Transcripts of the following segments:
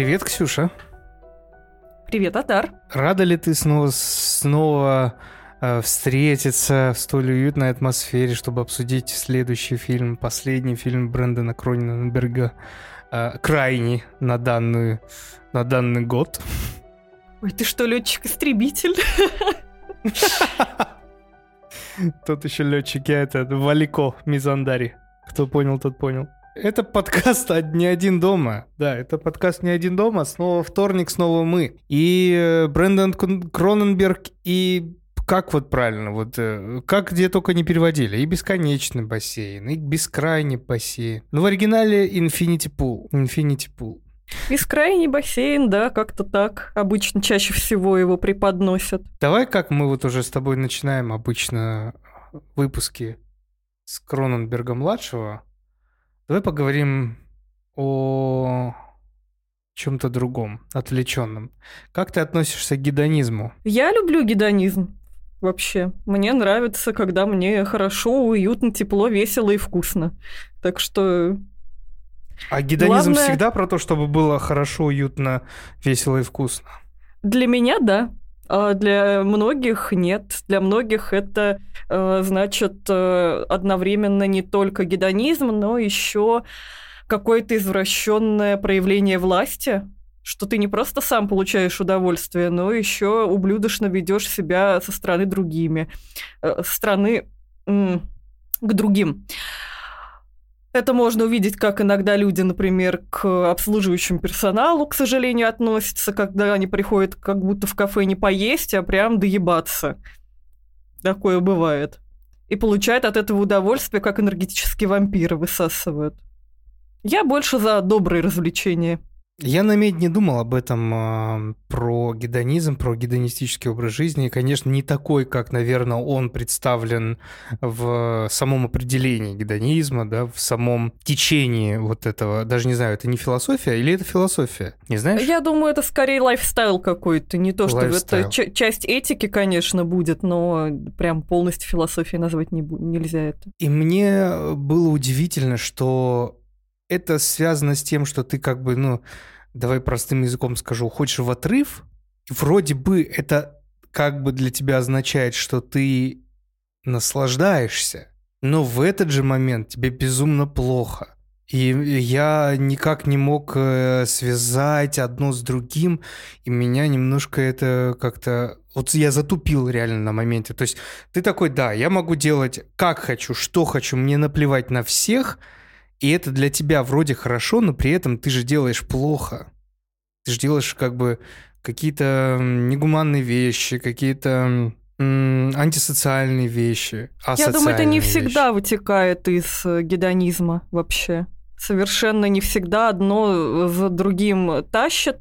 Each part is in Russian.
Привет, Ксюша. Привет, Атар. Рада ли ты снова, снова э, встретиться в столь уютной атмосфере, чтобы обсудить следующий фильм, последний фильм Брэндона Кроненберга, э, крайний на, данную, на данный год? Ой, ты что, летчик-истребитель? Тот еще летчик, я это Валико Мизандари. Кто понял, тот понял. Это подкаст «Не один дома». Да, это подкаст «Не один дома». Снова вторник, снова мы. И э, Брэндон Кроненберг, и как вот правильно, вот э, как где только не переводили. И бесконечный бассейн, и бескрайний бассейн. Но в оригинале Infinity Pool. Infinity Pool. Бескрайний бассейн, да, как-то так. Обычно чаще всего его преподносят. Давай, как мы вот уже с тобой начинаем обычно выпуски с Кроненберга-младшего, Давай поговорим о чем-то другом, отвлеченном. Как ты относишься к гедонизму? Я люблю гедонизм вообще. Мне нравится, когда мне хорошо, уютно, тепло, весело и вкусно. Так что... А гедонизм Главное... всегда про то, чтобы было хорошо, уютно, весело и вкусно? Для меня, да. А для многих нет. Для многих это э, значит э, одновременно не только гедонизм, но еще какое-то извращенное проявление власти, что ты не просто сам получаешь удовольствие, но еще ублюдочно ведешь себя со стороны другими, э, со стороны к другим. Это можно увидеть, как иногда люди, например, к обслуживающему персоналу, к сожалению, относятся, когда они приходят как будто в кафе не поесть, а прям доебаться. Такое бывает. И получают от этого удовольствие, как энергетические вампиры высасывают. Я больше за добрые развлечения. Я намедни думал об этом, э, про гедонизм, про гедонистический образ жизни. Конечно, не такой, как, наверное, он представлен в самом определении гедонизма, да, в самом течении вот этого. Даже не знаю, это не философия или это философия? Не знаешь? Я думаю, это скорее lifestyle какой-то. Не то, что лайфстайл. это часть этики, конечно, будет, но прям полностью философией назвать не, нельзя это. И мне было удивительно, что это связано с тем, что ты как бы, ну, давай простым языком скажу, хочешь в отрыв, и вроде бы это как бы для тебя означает, что ты наслаждаешься, но в этот же момент тебе безумно плохо. И я никак не мог э, связать одно с другим, и меня немножко это как-то... Вот я затупил реально на моменте. То есть ты такой, да, я могу делать как хочу, что хочу, мне наплевать на всех, и это для тебя вроде хорошо, но при этом ты же делаешь плохо. Ты же делаешь как бы какие-то негуманные вещи, какие-то антисоциальные вещи. Я думаю, это не всегда вытекает из э, гедонизма вообще. Совершенно не всегда одно за другим тащит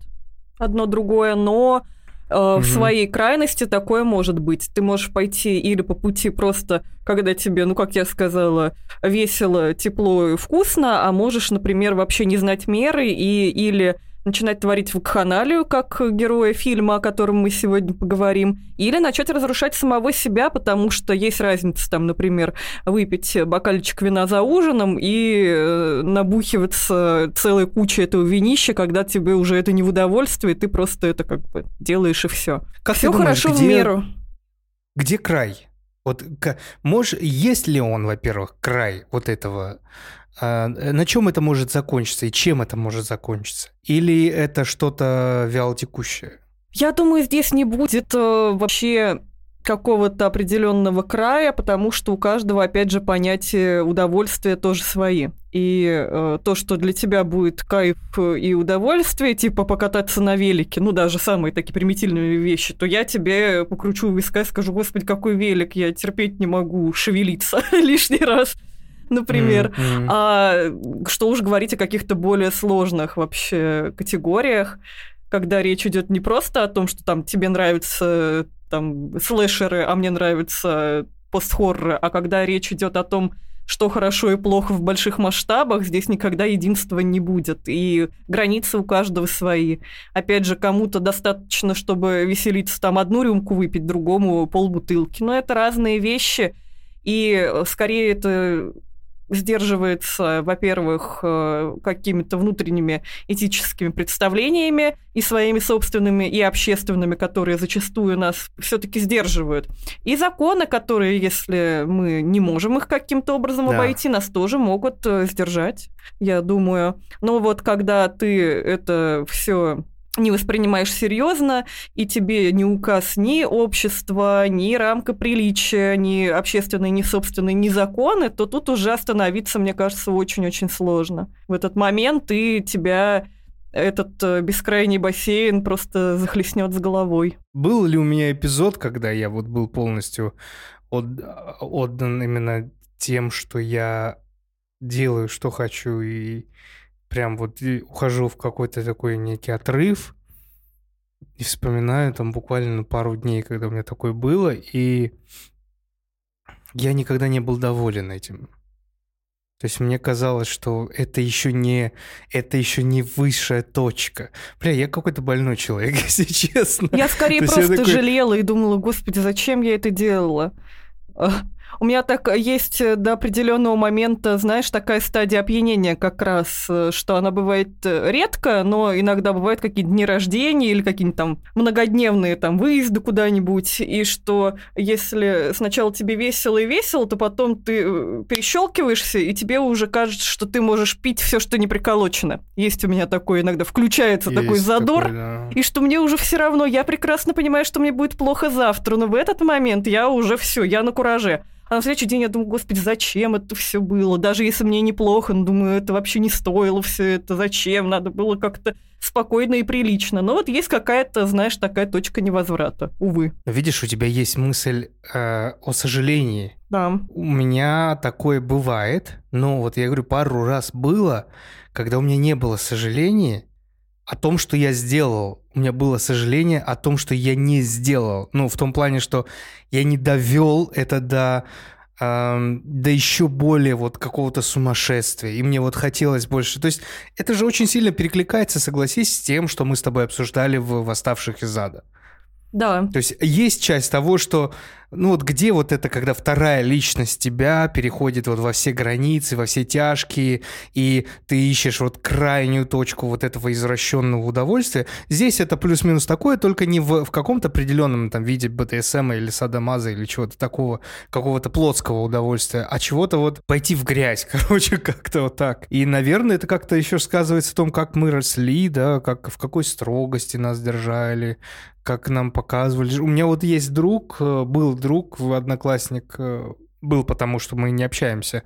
одно другое, но Э, в своей крайности такое может быть. Ты можешь пойти или по пути просто, когда тебе, ну, как я сказала, весело, тепло и вкусно, а можешь, например, вообще не знать меры и или начинать творить вакханалию, как героя фильма, о котором мы сегодня поговорим, или начать разрушать самого себя, потому что есть разница, там, например, выпить бокальчик вина за ужином и э, набухиваться целой кучей этого винища, когда тебе уже это не в удовольствие, ты просто это как бы делаешь и все. Как все хорошо где, в меру. Где край? Вот можешь, есть ли он, во-первых, край вот этого на чем это может закончиться и чем это может закончиться? Или это что-то вялотекущее? Я думаю, здесь не будет э, вообще какого-то определенного края, потому что у каждого, опять же, понятие удовольствия тоже свои. И э, то, что для тебя будет кайф и удовольствие, типа покататься на велике, ну, даже самые такие примитивные вещи, то я тебе покручу виска и скажу, господи, какой велик, я терпеть не могу шевелиться лишний раз например. Mm-hmm. А что уж говорить о каких-то более сложных вообще категориях, когда речь идет не просто о том, что там тебе нравятся там слэшеры, а мне нравятся постхорроры, а когда речь идет о том, что хорошо и плохо в больших масштабах, здесь никогда единства не будет. И границы у каждого свои. Опять же, кому-то достаточно, чтобы веселиться, там одну рюмку выпить, другому полбутылки. Но это разные вещи. И скорее это сдерживается, во-первых, э, какими-то внутренними этическими представлениями и своими собственными, и общественными, которые зачастую нас все-таки сдерживают. И законы, которые, если мы не можем их каким-то образом да. обойти, нас тоже могут э, сдержать, я думаю. Но вот когда ты это все не воспринимаешь серьезно, и тебе ни указ ни общества, ни рамка приличия, ни общественные, ни собственные, ни законы, то тут уже остановиться, мне кажется, очень-очень сложно. В этот момент и тебя этот э, бескрайний бассейн просто захлестнет с головой. Был ли у меня эпизод, когда я вот был полностью от, отдан именно тем, что я делаю, что хочу, и прям вот ухожу в какой-то такой некий отрыв и вспоминаю там буквально пару дней, когда у меня такое было, и я никогда не был доволен этим. То есть мне казалось, что это еще не, это еще не высшая точка. Бля, я какой-то больной человек, если честно. Я скорее просто такой... жалела и думала, господи, зачем я это делала? У меня так есть э, до определенного момента, знаешь, такая стадия опьянения как раз, э, что она бывает э, редко, но иногда бывают какие-то дни рождения или какие-нибудь там многодневные там выезды куда-нибудь, и что если сначала тебе весело и весело, то потом ты перещелкиваешься, и тебе уже кажется, что ты можешь пить все, что не приколочено. Есть у меня такое иногда, включается есть такой задор, такой, да. и что мне уже все равно, я прекрасно понимаю, что мне будет плохо завтра, но в этот момент я уже все, я на кураже. А на следующий день я думаю, господи, зачем это все было? Даже если мне неплохо, но думаю, это вообще не стоило все это, зачем? Надо было как-то спокойно и прилично. Но вот есть какая-то, знаешь, такая точка невозврата, увы. Видишь, у тебя есть мысль э, о сожалении. Да. У меня такое бывает, но вот я говорю, пару раз было, когда у меня не было сожаления, о том, что я сделал. У меня было сожаление о том, что я не сделал. Ну, в том плане, что я не довел это до до еще более вот какого-то сумасшествия. И мне вот хотелось больше. То есть это же очень сильно перекликается, согласись, с тем, что мы с тобой обсуждали в «Восставших из ада». Да. То есть есть часть того, что ну вот где вот это, когда вторая личность тебя переходит вот во все границы, во все тяжкие, и ты ищешь вот крайнюю точку вот этого извращенного удовольствия. Здесь это плюс-минус такое, только не в, в каком-то определенном там виде БТСМ или садомаза или чего-то такого, какого-то плотского удовольствия, а чего-то вот пойти в грязь, короче, как-то вот так. И, наверное, это как-то еще сказывается в том, как мы росли, да, как в какой строгости нас держали, как нам показывали. У меня вот есть друг, э, был друг, одноклассник, э, был потому, что мы не общаемся.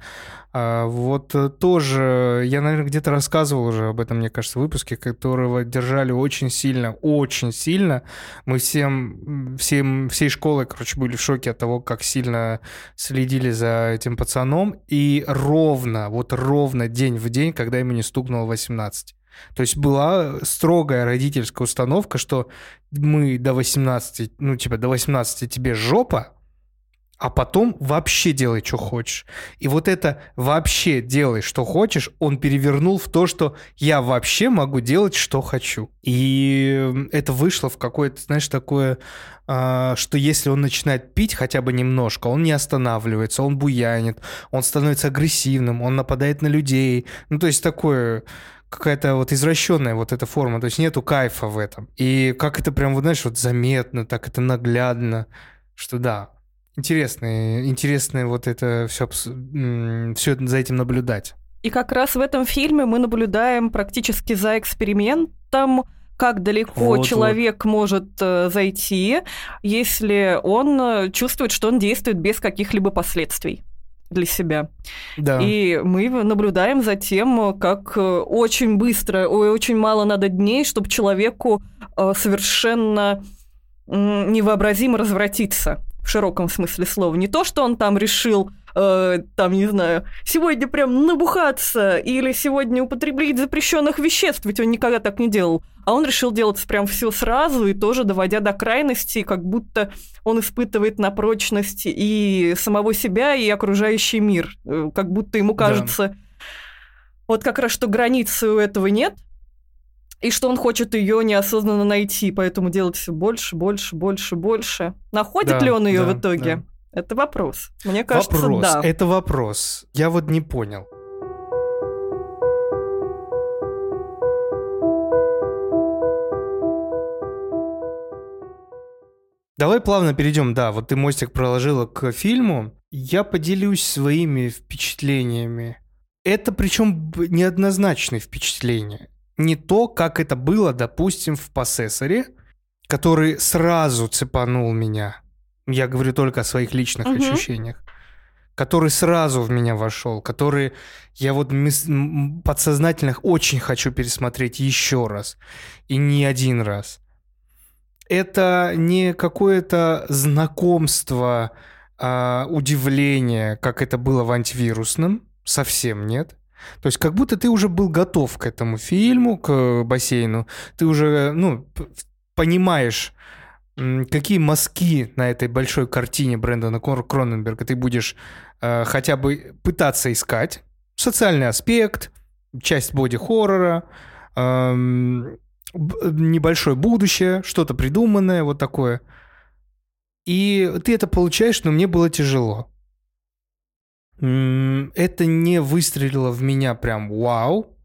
А вот э, тоже, я, наверное, где-то рассказывал уже об этом, мне кажется, в выпуске, которого держали очень сильно, очень сильно. Мы всем, всем, всей школой, короче, были в шоке от того, как сильно следили за этим пацаном. И ровно, вот ровно день в день, когда ему не стукнуло 18. То есть была строгая родительская установка, что мы до 18, ну, типа, до 18 тебе жопа, а потом вообще делай, что хочешь. И вот это вообще делай, что хочешь, он перевернул в то, что я вообще могу делать, что хочу. И это вышло в какое-то, знаешь, такое, а, что если он начинает пить хотя бы немножко, он не останавливается, он буянит, он становится агрессивным, он нападает на людей. Ну, то есть такое какая-то вот извращенная вот эта форма, то есть нету кайфа в этом. И как это прям, вот знаешь, вот заметно, так это наглядно, что да, интересно, интересно вот это все, все за этим наблюдать. И как раз в этом фильме мы наблюдаем практически за экспериментом, как далеко вот, человек вот. может э, зайти, если он э, чувствует, что он действует без каких-либо последствий для себя. Да. И мы наблюдаем за тем, как э, очень быстро, ой, очень мало надо дней, чтобы человеку совершенно невообразимо развратиться в широком смысле слова. Не то, что он там решил, э, там, не знаю, сегодня прям набухаться или сегодня употреблить запрещенных веществ, ведь он никогда так не делал. А он решил делать прям все сразу и тоже доводя до крайности, как будто он испытывает на прочность и самого себя, и окружающий мир. Э, как будто ему кажется, да. вот как раз что границы у этого нет, и что он хочет ее неосознанно найти, поэтому делать все больше, больше, больше, больше. Находит да, ли он ее да, в итоге? Да. Это вопрос. Мне кажется, вопрос. да. Это вопрос. Я вот не понял. Давай плавно перейдем, да, вот ты мостик проложила к фильму. Я поделюсь своими впечатлениями. Это причем неоднозначные впечатления. Не то, как это было, допустим, в «Поссессоре», который сразу цепанул меня. Я говорю только о своих личных Мгм. ощущениях. Который сразу в меня вошел, который я вот подсознательно очень хочу пересмотреть еще раз. И не один раз. Это не какое-то знакомство, а, удивление, как это было в антивирусном. Совсем нет. То есть как будто ты уже был готов к этому фильму, к бассейну. Ты уже, ну, п- понимаешь, какие мазки на этой большой картине Брэндона Кроненберга ты будешь э, хотя бы пытаться искать. Социальный аспект, часть боди-хоррора, эм, б- небольшое будущее, что-то придуманное, вот такое. И ты это получаешь, но мне было тяжело. Это не выстрелило в меня прям вау.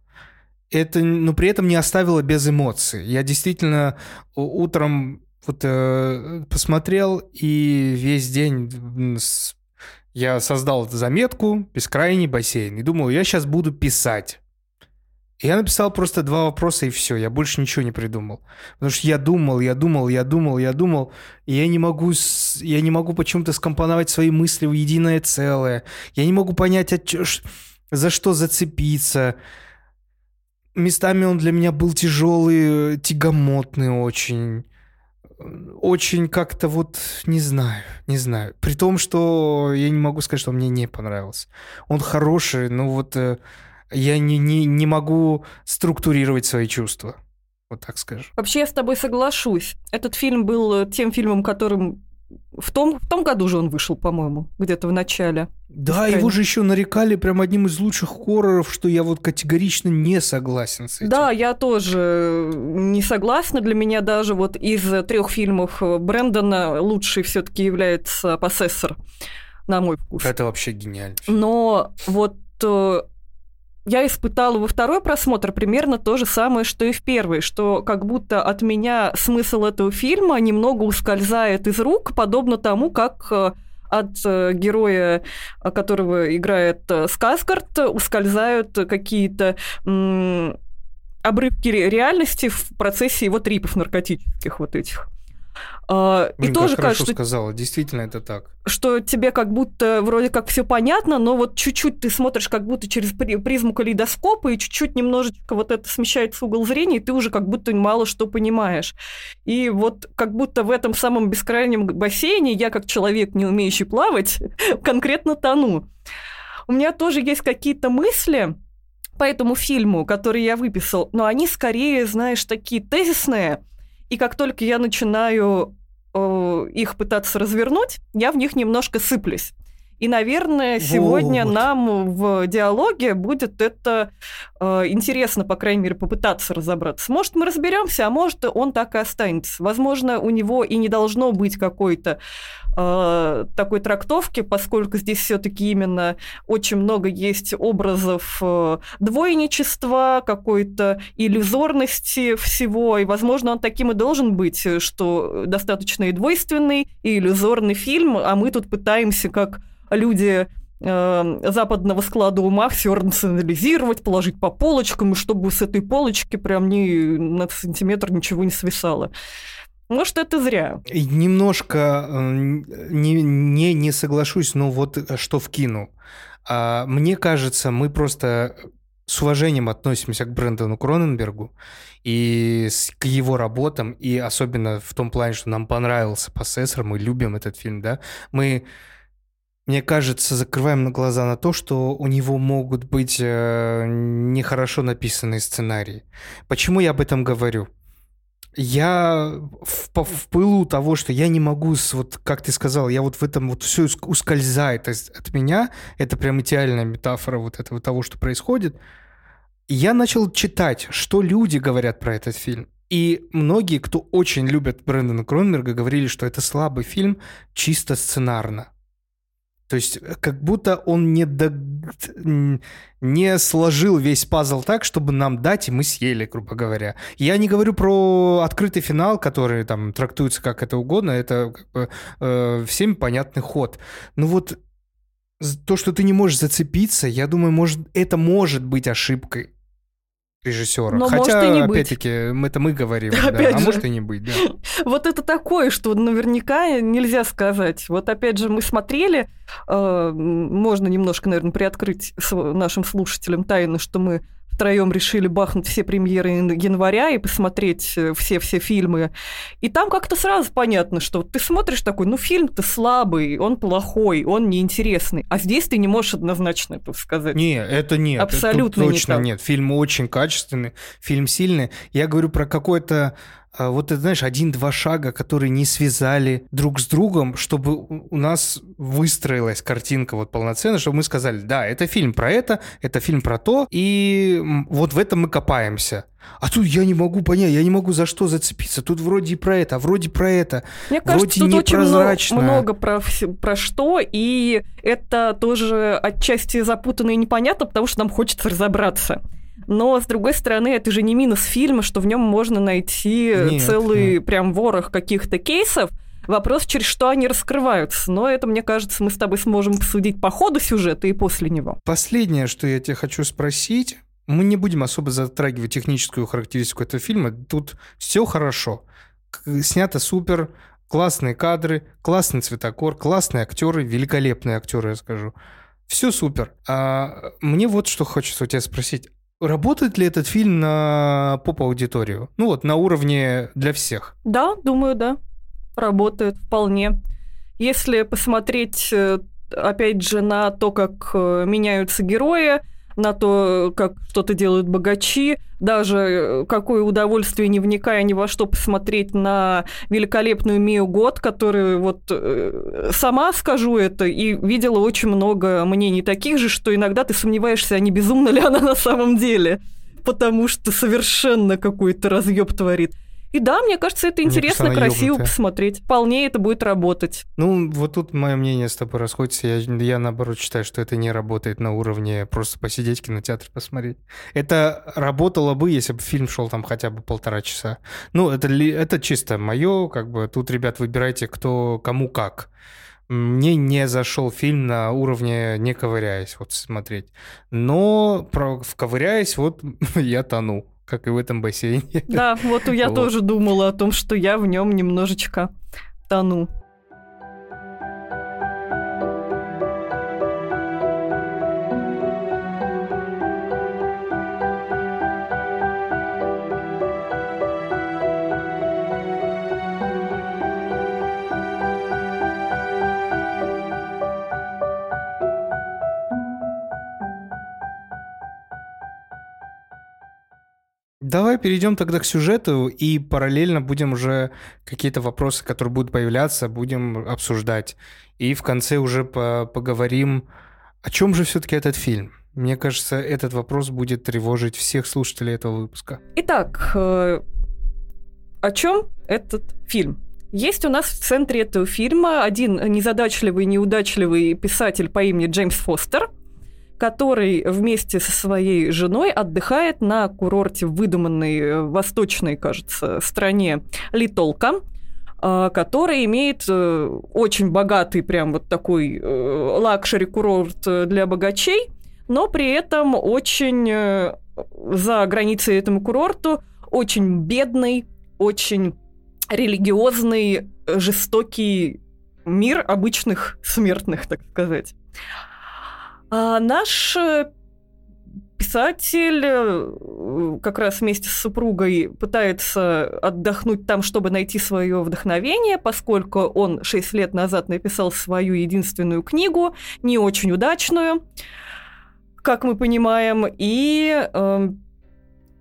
Это, но при этом не оставило без эмоций. Я действительно утром вот э, посмотрел и весь день я создал заметку «Бескрайний бассейн» и думал, я сейчас буду писать. Я написал просто два вопроса и все, я больше ничего не придумал. Потому что я думал, я думал, я думал, я думал, и я не могу, я не могу почему-то скомпоновать свои мысли в единое целое. Я не могу понять, за что зацепиться. Местами он для меня был тяжелый, э, тягомотный очень. Очень как-то вот, не знаю, не знаю. При том, что я не могу сказать, что он мне не понравился. Он хороший, но вот э, я не, не, не могу структурировать свои чувства. Вот так скажем. Вообще я с тобой соглашусь. Этот фильм был э, тем фильмом, которым в том, в том году же он вышел, по-моему, где-то в начале. Да, Бескрайний. его же еще нарекали прям одним из лучших хорроров, что я вот категорично не согласен с этим. Да, я тоже не согласна. Для меня даже вот из трех фильмов э, Брэндона лучший все-таки является «Поссессор», на мой вкус. Это вообще гениально. Но вот э, я испытала во второй просмотр примерно то же самое, что и в первый, что как будто от меня смысл этого фильма немного ускользает из рук, подобно тому, как э, от э, героя, э, которого играет Сказгард, ускользают какие-то обрывки ре- реальности в процессе его трипов наркотических вот этих. А, Блин, и как тоже хорошо кажется, сказала, действительно это так. что тебе как будто вроде как все понятно, но вот чуть-чуть ты смотришь как будто через при- призму калейдоскопа, и чуть-чуть немножечко вот это смещается угол зрения, и ты уже как будто мало что понимаешь. И вот как будто в этом самом бескрайнем бассейне я, как человек, не умеющий плавать, конкретно тону. У меня тоже есть какие-то мысли по этому фильму, которые я выписал, но они скорее, знаешь, такие тезисные, и как только я начинаю э, их пытаться развернуть, я в них немножко сыплюсь. И, наверное, сегодня Вот. нам в диалоге будет это э, интересно, по крайней мере, попытаться разобраться. Может, мы разберемся, а может, он так и останется. Возможно, у него и не должно быть какой-то э, такой трактовки, поскольку здесь все-таки именно очень много есть образов э, двойничества, какой-то иллюзорности всего, и, возможно, он таким и должен быть, что достаточно и двойственный, и иллюзорный фильм, а мы тут пытаемся, как люди э, западного склада ума все рационализировать, положить по полочкам, и чтобы с этой полочки прям ни на сантиметр ничего не свисало. Может, это зря. Немножко э, не, не, не соглашусь, но вот э, что вкину. А, Мне кажется, мы просто с уважением относимся к Брэндону Кроненбергу и к его работам, и особенно в том плане, что нам понравился «Поссессор», мы любим этот фильм, да, мы, мне кажется, закрываем глаза на то, что у него могут быть э, нехорошо написанные сценарии. Почему я об этом говорю? Я в, в пылу того, что я не могу, с, вот как ты сказал, я вот в этом вот все ускользает из- от меня. Это прям идеальная метафора вот этого того, что происходит. Я начал читать, что люди говорят про этот фильм. И многие, кто очень любят Брэндона Кроненберга, говорили, что это слабый фильм чисто сценарно. То есть э, как будто он не, до... не сложил весь пазл так, чтобы нам дать, и мы съели, грубо говоря. Я не говорю про открытый финал, который там трактуется как это угодно, это как бы, э, всем понятный ход. Ну вот то, что ты не можешь зацепиться, я думаю, может, это может быть ошибкой режиссера. Но Хотя, может и не опять-таки, это мы говорим, да, Опять а же. может и не быть, да. Вот это такое, что наверняка нельзя сказать. Вот опять же мы смотрели, э, можно немножко, наверное, приоткрыть нашим слушателям тайну, что мы втроем решили бахнуть все премьеры ян- января и посмотреть э, все-все фильмы. И там как-то сразу понятно, что ты смотришь такой, ну фильм-то слабый, он плохой, он неинтересный. А здесь ты не можешь однозначно это сказать. Не, это нет. это Абсолютно не точно так. нет. Фильм очень качественный, фильм сильный. Я говорю про какой-то вот ты знаешь, один-два шага, которые не связали друг с другом, чтобы у нас выстроилась картинка вот полноценная, чтобы мы сказали, да, это фильм про это, это фильм про то, и вот в этом мы копаемся. А тут я не могу понять, я не могу за что зацепиться. Тут вроде и про это, а вроде про это. Мне кажется, Вроде тут очень много, много про, про что, и это тоже отчасти запутанно и непонятно, потому что нам хочется разобраться. Но, с другой стороны, это же не минус фильма, что в нем можно найти Нет, целый прям ворох каких-то кейсов. Вопрос, через что они раскрываются. Но это, мне кажется, мы с тобой сможем посудить по ходу сюжета и после него. Последнее, что я тебя хочу спросить, мы не будем особо затрагивать техническую характеристику этого фильма. Тут все хорошо. Снято супер, классные кадры, классный цветокор, классные актеры, великолепные актеры, я скажу. Все супер. А мне вот что хочется у тебя спросить. Работает ли этот фильм на поп-аудиторию? Ну вот, на уровне для всех. Да, думаю, да. Работает вполне. Если посмотреть, э, опять же, на то, как э, меняются герои, на то, как что-то делают богачи, даже э, какое удовольствие, не вникая ни во что, посмотреть на великолепную Мию Год, которую вот э, сама скажу это, и видела очень много мнений таких же, что иногда ты сомневаешься, а не безумна ли она на самом деле, потому что совершенно какой-то разъеб творит. И да, мне кажется, это интересно, кажется, красиво ёбнутая. посмотреть. Вполне это будет работать. Ну, вот тут мое мнение с тобой расходится. Я, я, наоборот, считаю, что это не работает на уровне просто посидеть в кинотеатре посмотреть. Это работало бы, если бы фильм шел там хотя бы полтора часа. Ну, это, это чисто мое, как бы, тут, ребят, выбирайте, кто кому как. Мне не зашел фильм на уровне не ковыряясь вот смотреть. Но про, вковыряясь, вот я тону, как и в этом бассейне. Да, вот я Вот. тоже думала о том, что я в нем немножечко тону. Давай перейдем тогда к сюжету и параллельно будем уже какие-то вопросы, которые будут появляться, будем обсуждать. И в конце уже по- поговорим, о чем же все-таки этот фильм. Мне кажется, этот вопрос будет тревожить всех слушателей этого выпуска. Итак, э, о чем этот фильм? Есть у нас в центре этого фильма один незадачливый, неудачливый писатель по имени Джеймс Фостер, который вместе со своей женой отдыхает на курорте в выдуманной э, восточной, кажется, стране Ли Толка, э, который имеет э, очень богатый прям вот такой luxury-курорт для богачей, но при этом очень за границей этому курорту очень бедный, очень религиозный, жестокий мир обычных смертных, так сказать. А наш э, писатель э, как раз вместе с супругой пытается отдохнуть там, чтобы найти свое вдохновение, поскольку он 6 лет назад написал свою единственную книгу, не очень удачную, как мы понимаем, и эм,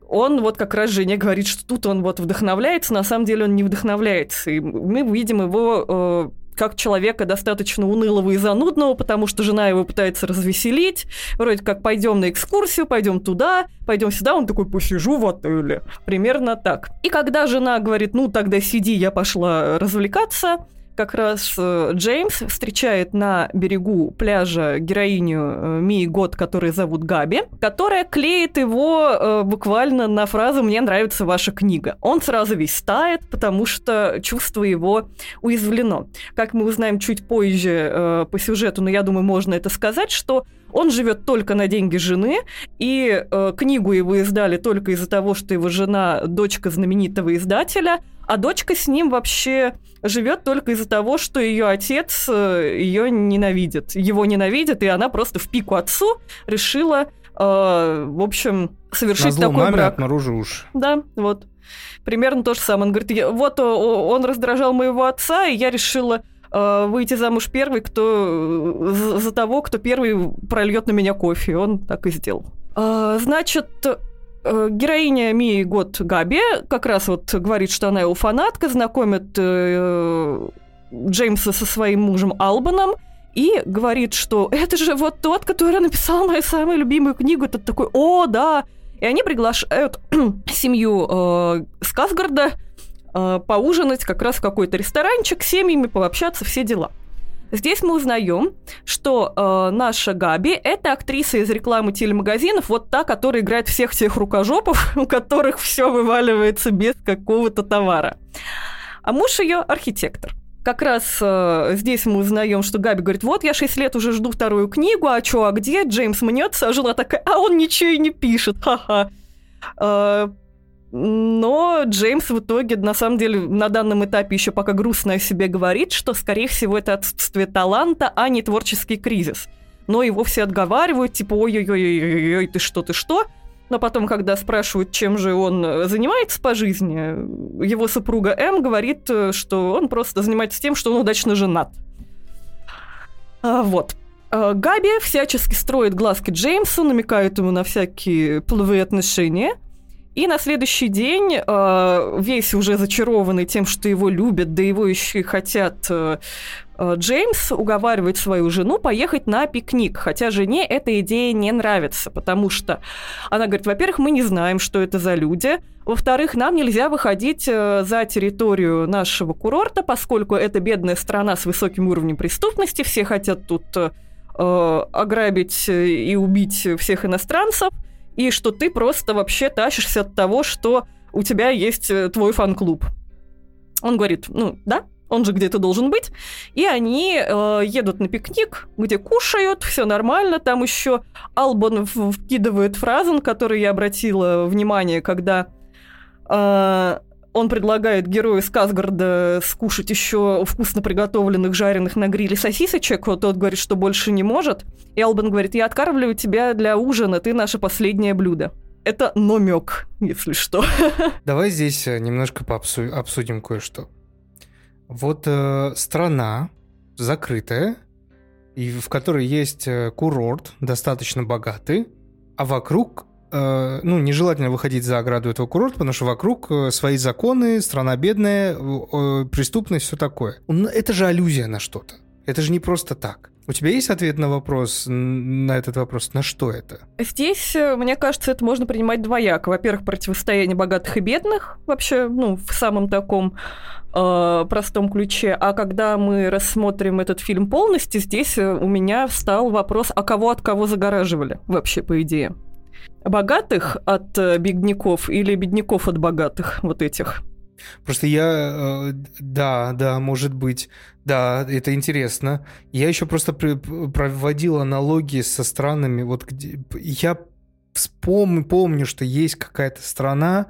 он вот как раз жене говорит, что тут он вот вдохновляется, на самом деле он не вдохновляется. И мы видим его э, как человека достаточно унылого и занудного, потому что жена его пытается развеселить. Вроде как пойдем на экскурсию, пойдем туда, пойдем сюда. Он такой, посижу в отеле. Примерно так. И когда жена говорит, ну тогда сиди, я пошла развлекаться, как раз э, Джеймс встречает на берегу пляжа героиню э, Мии Год, которую зовут Габи, которая клеит его э, буквально на фразу «Мне нравится ваша книга». Он сразу весь тает, потому что чувство его уязвлено. Как мы узнаем чуть позже по сюжету, но я думаю, можно это сказать, что он живет только на деньги жены, и э, книгу его издали только из-за того, что его жена дочка знаменитого издателя, а дочка с ним вообще живет только из-за того, что ее отец э, ее ненавидит. Его ненавидит, и она просто в пику отцу решила, э, в общем, совершить Назло такой маме брак. отморожу уж. Да, вот. Примерно то же самое. Он говорит, вот он раздражал моего отца, и я решила Э, выйти замуж первый, кто э, за того, кто первый прольет на меня кофе. Он так и сделал. Э, значит, героиня Мии Год Габи как раз вот говорит, что она его фанатка, знакомит Джеймса со своим мужем Албаном, и говорит, что это же вот тот, который написал мою самую любимую книгу. Тот такой, о, да. И они приглашают семью э, Сказгарда э, поужинать как раз в какой-то ресторанчик, с семьями пообщаться, все дела. Здесь мы узнаем, что э, наша Габи – это актриса из рекламы телемагазинов, вот та, которая играет всех тех рукожопов, у которых все вываливается без какого-то товара. А муж ее архитектор. Как раз э, здесь мы узнаем, что Габи говорит, вот я 6 лет уже жду вторую книгу, а чё, а где? Джеймс мнется, а жила такая, а он ничего и не пишет, ха-ха. Э, но Джеймс в итоге, на самом деле, на данном этапе еще пока грустно о себе говорит, что, скорее всего, это отсутствие таланта, а не творческий кризис. Но его все отговаривают, типа, ой-ой-ой, ты что, ты что? Но потом, когда спрашивают, чем же он занимается по жизни, его супруга М говорит, что он просто занимается тем, что он удачно женат. А, вот. А, Габи всячески строит глазки Джеймсу, намекает ему на всякие половые отношения – и на следующий день, э, весь уже зачарованный тем, что его любят, да его еще и хотят, э, э, Джеймс уговаривает свою жену поехать на пикник, хотя жене эта идея не нравится, потому что она говорит, во-первых, мы не знаем, что это за люди, во-вторых, нам нельзя выходить за территорию нашего курорта, поскольку это бедная страна с высоким уровнем преступности, все хотят тут ограбить и убить всех иностранцев – и что ты просто вообще тащишься от того, что у тебя есть э, твой фан-клуб. Он говорит, ну да, он же где-то должен быть. И они э, едут на пикник, где кушают, все нормально. Там еще Албан вкидывает фразу, на которую я обратила внимание, когда э, он предлагает герою Сказгарда скушать еще вкусно приготовленных, жареных на гриле сосисочек. Тот говорит, что больше не может. И Албан говорит, я откармливаю тебя для ужина, ты наше последнее блюдо. Это номек, если что. Давай здесь э, немножко пообсу- обсудим кое-что. Вот э, страна закрытая, и в которой есть э, курорт, достаточно богатый, а вокруг ну, нежелательно выходить за ограду этого курорта, потому что вокруг э, свои законы, страна бедная, преступность, все такое. Это же аллюзия на что-то. Это же не просто так. У тебя есть ответ на вопрос, на этот вопрос, на что это? Здесь, э, мне кажется, это можно принимать двояко. Во-первых, противостояние богатых и бедных, вообще, ну, в самом таком э, простом ключе. А когда мы рассмотрим этот фильм полностью, здесь у меня встал вопрос, а кого от кого загораживали вообще, по идее богатых от э, бедняков или бедняков от богатых, вот этих? Просто я, э, да, да, может быть, да, это интересно. Я еще просто проводил аналогии со странами, вот где я вспомню, помню, что есть какая-то страна,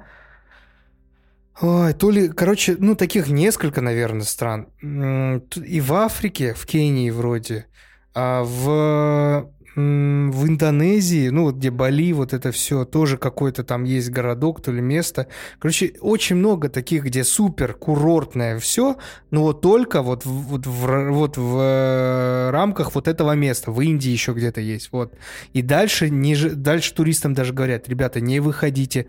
Ой, то ли, короче, ну, таких несколько, наверное, стран. И в Африке, в Кении вроде, а в в Индонезии, ну вот где Бали, вот это все, тоже какой-то там есть городок, то ли место. Короче, очень много таких, где супер курортное все, но вот только вот, вот, в, вот в э, рамках вот этого места. В Индии еще где-то есть, вот. И дальше, ниже, дальше туристам даже говорят, ребята, не выходите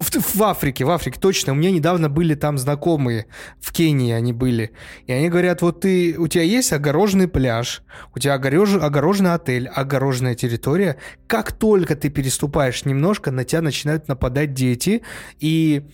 в, в Африке, в Африке, точно. У меня недавно были там знакомые, в Кении они были. И они говорят, вот ты, у тебя есть огороженный пляж, у тебя огорож, огороженный отель, огороженная территория. Как только ты переступаешь немножко, на тебя начинают нападать дети. И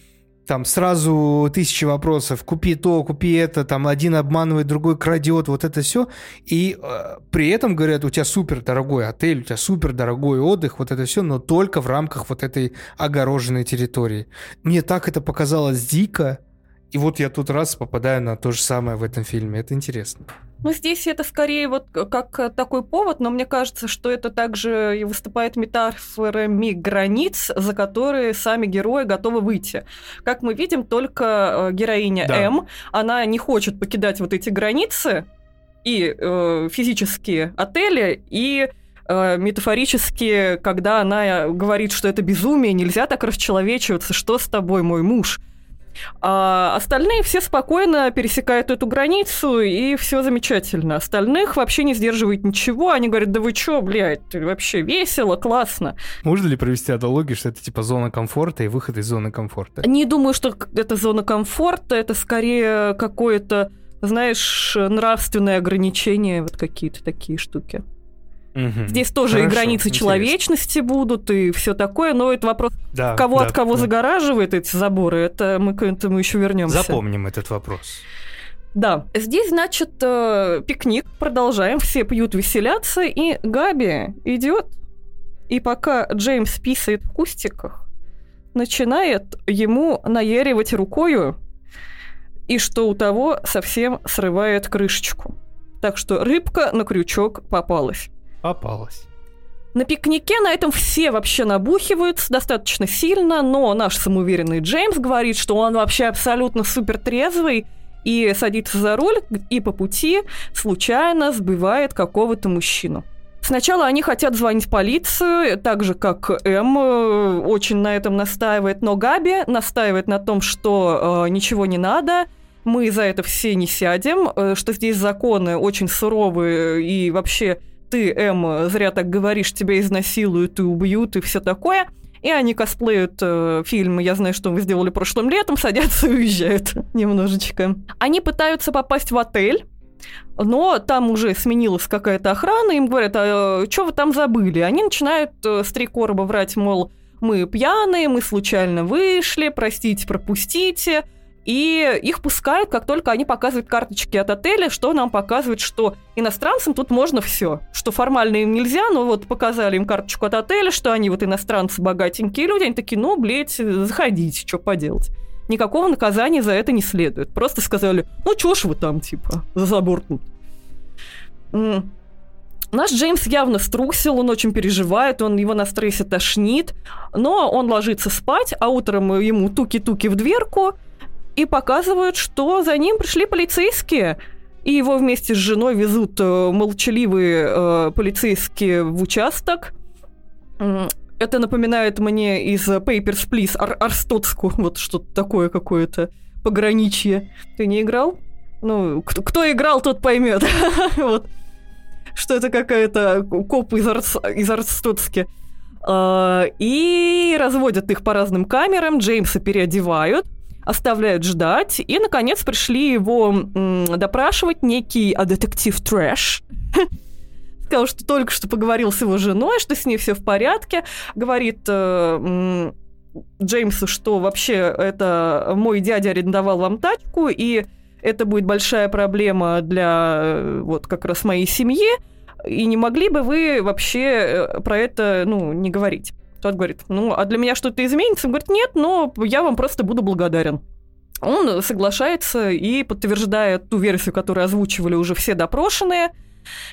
там сразу тысячи вопросов, купи то, купи это, там один обманывает, другой крадет, вот это все. И э, при этом говорят, у тебя супер дорогой отель, у тебя супер дорогой отдых, вот это все, но только в рамках вот этой огороженной территории. Мне так это показалось дико, и вот я тут раз попадаю на то же самое в этом фильме. Это интересно. Ну, здесь это скорее вот как такой повод, но мне кажется, что это также и выступает метафорами границ, за которые сами герои готовы выйти. Как мы видим, только э, героиня да. М, она не хочет покидать вот эти границы и э, физические отели, и э, метафорически, когда она говорит, что это безумие, нельзя так расчеловечиваться, что с тобой, мой муж – а остальные все спокойно пересекают эту границу, и все замечательно. Остальных вообще не сдерживает ничего. Они говорят, да вы чё, блядь, вообще весело, классно. Можно ли провести аналогию, что это типа зона комфорта и выход из зоны комфорта? Не думаю, что это зона комфорта, это скорее какое-то, знаешь, нравственное ограничение, вот какие-то такие штуки. Угу. Здесь тоже Хорошо, и границы интересно. человечности будут, и все такое, но это вопрос, да, кого да, от кого да. загораживает эти заборы, это мы к этому еще вернемся. Запомним этот вопрос. Да, здесь, значит, э, пикник, продолжаем, все пьют, веселятся, и Габи идет, и пока Джеймс писает в кустиках, начинает ему наяривать рукою, и что у того совсем срывает крышечку. Так что рыбка на крючок попалась. Попалась. На пикнике на этом все вообще набухиваются достаточно сильно, но наш самоуверенный Джеймс говорит, что он вообще абсолютно супер трезвый и садится за руль и по пути случайно сбивает какого-то мужчину. Сначала они хотят звонить полицию, так же как М э, очень на этом настаивает, но Габи настаивает на том, что э, ничего не надо, мы за это все не сядем, э, что здесь законы очень суровые и вообще ты, Эм, зря так говоришь, тебя изнасилуют и убьют и все такое. И они косплеют э, фильм «Я знаю, что вы сделали прошлым летом», садятся и уезжают немножечко. Они пытаются попасть в отель, но там уже сменилась какая-то охрана, им говорят, а что вы там забыли? Они начинают э, с три короба врать, мол, мы пьяные, мы случайно вышли, простите, пропустите и их пускают, как только они показывают карточки от отеля, что нам показывает, что иностранцам тут можно все, что формально им нельзя, но вот показали им карточку от отеля, что они вот иностранцы богатенькие люди, они такие, ну, блядь, заходите, что поделать. Никакого наказания за это не следует. Просто сказали, ну, чё ж вы там, типа, за забор тут. Наш Джеймс явно струсил, он очень переживает, он его на стрессе тошнит, но он ложится спать, а утром ему туки-туки в дверку – и показывают, что за ним пришли полицейские. И его вместе с женой везут э, молчаливые э, полицейские в участок. Это напоминает мне из Papers, Please Ар Арстотску, вот что-то такое какое-то пограничье. Ты не играл? Ну, кто, кто играл, тот поймет. вот. Что это какая-то коп из, Арс, из Арстотски. Uh, и разводят их по разным камерам, Джеймса переодевают, оставляют ждать, и, наконец, пришли его м, допрашивать некий а, детектив Трэш. Сказал, что только что поговорил с его женой, что с ней все в порядке. Говорит э, Джеймсу, что вообще это мой дядя арендовал вам тачку, и это будет большая проблема для э, вот как раз моей семьи, и не могли бы вы вообще э, про это, ну, не говорить? Тот говорит, ну, а для меня что-то изменится? Он говорит, нет, но я вам просто буду благодарен. Он соглашается и подтверждает ту версию, которую озвучивали уже все допрошенные,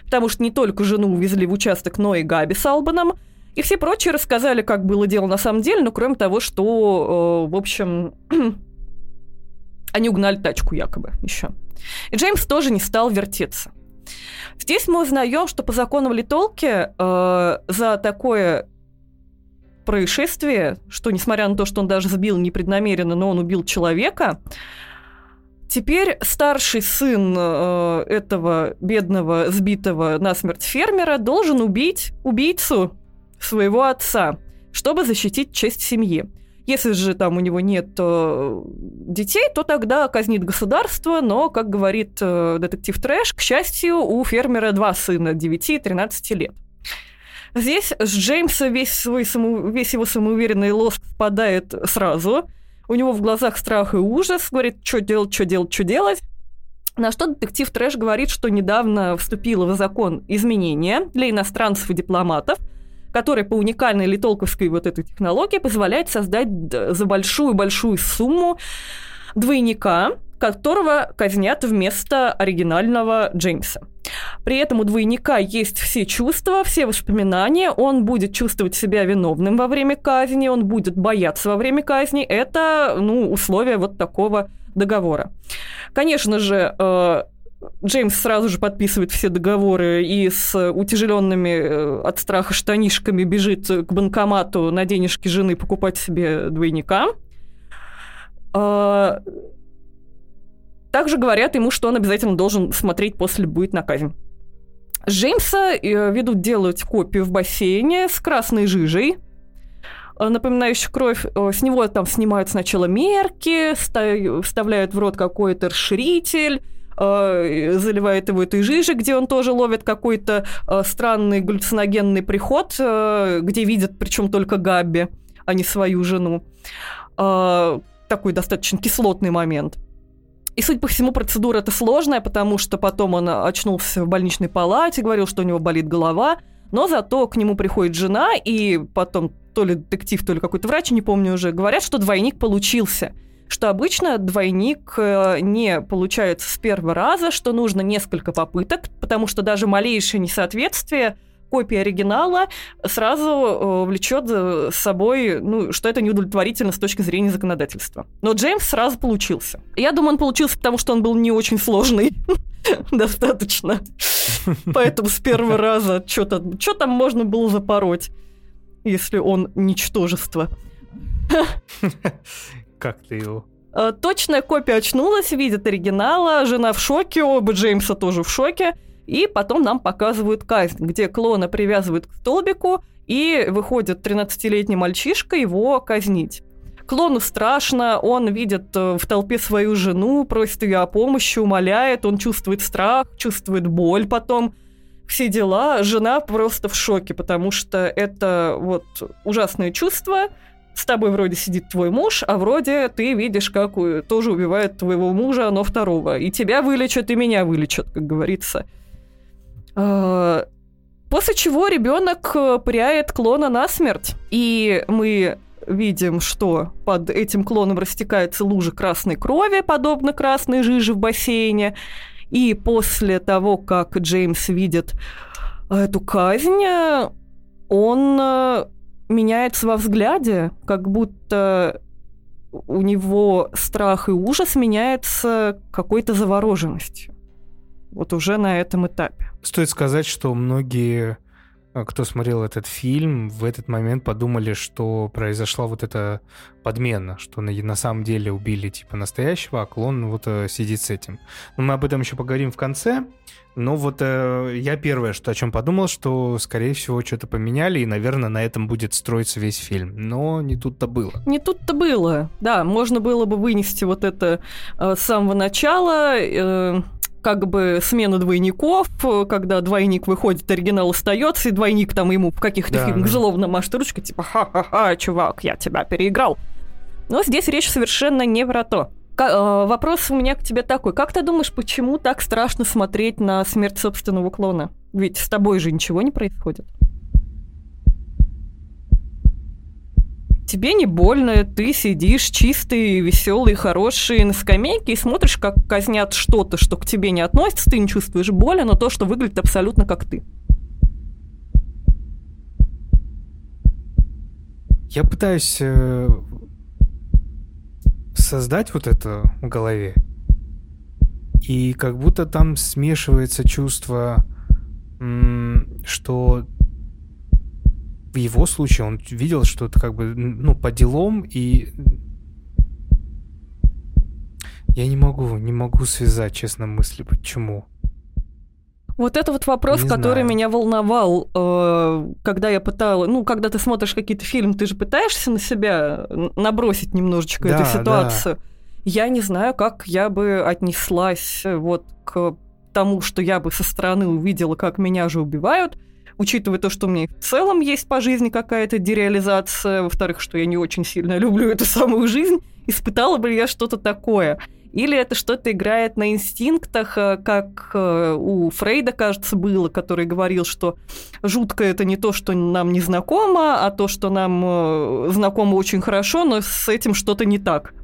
потому что не только жену увезли в участок, но и Габи с Албаном, и все прочие рассказали, как было дело на самом деле, но кроме того, что, э, в общем, они угнали тачку якобы еще. И Джеймс тоже не стал вертеться. Здесь мы узнаем, что по законам Литолки э, за такое происшествие, что несмотря на то, что он даже сбил непреднамеренно, но он убил человека, Теперь старший сын э, этого бедного, сбитого насмерть фермера должен убить убийцу своего отца, чтобы защитить честь семьи. Если же там у него нет э, детей, то тогда казнит государство, но, как говорит э, детектив Трэш, к счастью, у фермера два сына 9 и 13 лет. Здесь с Джеймса весь, свой само... весь его самоуверенный лоск спадает сразу. У него в глазах страх и ужас, говорит, что делать, что делать, что делать. На что детектив Трэш говорит, что недавно вступило в закон изменения для иностранцев и дипломатов, которое по уникальной литолковской вот этой технологии позволяет создать за большую-большую сумму двойника, которого казнят вместо оригинального Джеймса. При этом у двойника есть все чувства, все воспоминания, он будет чувствовать себя виновным во время казни, он будет бояться во время казни. Это, ну, условия вот такого договора. Конечно же, э, Джеймс сразу же подписывает все договоры и с утяжеленными э, от страха штанишками бежит к банкомату на денежки жены покупать себе двойника. Э, также говорят ему, что он обязательно должен смотреть после будет на казнь. Джеймса ведут делать копию в бассейне с красной жижей, Э, напоминающий кровь. Э, с него там снимают сначала мерки, вставляют в рот какой-то расширитель, э, заливает его этой жижей, где он тоже ловит какой-то странный галлюциногенный приход, где видят причем только Габби, а не свою жену. Такой достаточно кислотный момент. И, судя по всему, процедура эта сложная, потому что потом он очнулся в больничной палате, говорил, что у него болит голова, но зато к нему приходит жена, и потом то ли детектив, то ли какой-то врач, не помню уже, говорят, что двойник получился. Что обычно двойник э, не получается с первого раза, что нужно несколько попыток, потому что даже малейшее несоответствие копии оригинала сразу э, влечет за собой, ну, что это неудовлетворительно с точки зрения законодательства. Но Джеймс сразу получился. Я думаю, он получился, потому что он был не очень сложный. Достаточно. Поэтому с первого раза что-то, что там можно было запороть если он ничтожество. Как ты его? Э, точная копия очнулась, видит оригинала, жена в шоке, оба Джеймса тоже в шоке. И потом нам показывают казнь, где клона привязывают к столбику, и выходит 13-летний мальчишка его казнить. Клону страшно, он видит э, в толпе свою жену, просит ее о помощи, умоляет, он чувствует страх, чувствует боль потом все дела, жена просто в шоке, потому что это вот ужасное чувство. С тобой вроде сидит твой муж, а вроде ты видишь, как тоже убивает твоего мужа, но второго. И тебя вылечат, и меня вылечат, как говорится. А, после чего ребенок э, пряет клона на смерть. И мы видим, что под этим клоном растекается лужа красной крови, подобно красной жиже в бассейне. И после того, как Джеймс видит эту казнь, он э, меняется во взгляде, как будто у него страх и ужас меняется какой-то завороженностью. Вот уже на этом этапе. Стоит сказать, что многие а, кто смотрел этот фильм, в этот момент подумали, что произошла вот эта подмена, что на, на самом деле убили типа настоящего, а клон вот э, сидит с этим. Но мы об этом еще поговорим в конце. Но вот э, я первое, что о чем подумал, что, скорее всего, что-то поменяли, и, наверное, на этом будет строиться весь фильм. Но не тут-то было. Не тут-то было. Да, можно было бы вынести вот это э, с самого начала. Э, как бы смена двойников, когда двойник выходит, оригинал остается, и двойник там ему в каких-то да, фильмах да. злобно машет ручкой, типа «Ха-ха-ха, чувак, я тебя переиграл». Но здесь речь совершенно не про то. К- э, вопрос у меня к тебе такой. Как ты думаешь, почему так страшно смотреть на смерть собственного клона? Ведь с тобой же ничего не происходит. Тебе не больно, ты сидишь чистый, веселый, хороший на скамейке и смотришь, как казнят что-то, что к тебе не относится, ты не чувствуешь боли, но то, что выглядит абсолютно как ты. Я пытаюсь э, создать вот это в голове. И как будто там смешивается чувство, что в его случае он видел, что это как бы, ну, по делам, и я не могу, не могу связать, честно, мысли, почему. Вот это вот вопрос, не который знаю. меня волновал, э, когда я пыталась... Ну, когда ты смотришь какие-то фильмы, ты же пытаешься на себя набросить немножечко да, эту ситуацию. Да. Я не знаю, как я бы отнеслась вот к тому, что я бы со стороны увидела, как меня же убивают, учитывая то, что у меня в целом есть по жизни какая-то дереализация, во-вторых, что я не очень сильно люблю эту самую жизнь, испытала бы я что-то такое. Или это что-то играет на инстинктах, э, как э, у Фрейда, кажется, было, который говорил, что жутко это не то, что нам не знакомо, а то, что нам э, знакомо очень хорошо, но с этим что-то не так.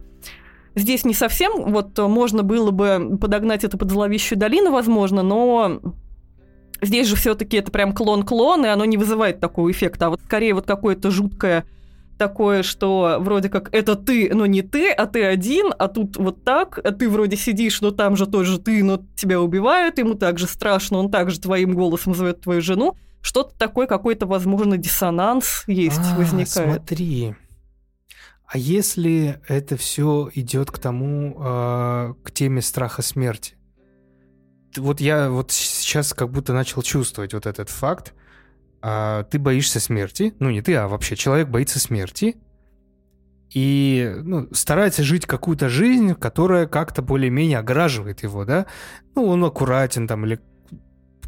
Здесь не совсем, вот можно было бы подогнать это под зловещую долину, возможно, но здесь же все-таки это прям клон-клон, и оно не вызывает такого эффекта, а вот скорее вот какое-то жуткое такое, что вроде как это ты, но не ты, а ты один, а тут вот так, а ты вроде сидишь, но там же тоже ты, но тебя убивают, ему также страшно, он также твоим голосом зовет твою жену. Что-то такое, какой-то, возможно, диссонанс есть, а, возникает. Смотри, а если это все идет к тому, э, к теме страха смерти? Вот я вот сейчас как будто начал чувствовать вот этот факт. Э, ты боишься смерти, ну не ты, а вообще человек боится смерти и ну, старается жить какую-то жизнь, которая как-то более-менее ограживает его, да? Ну, он аккуратен там или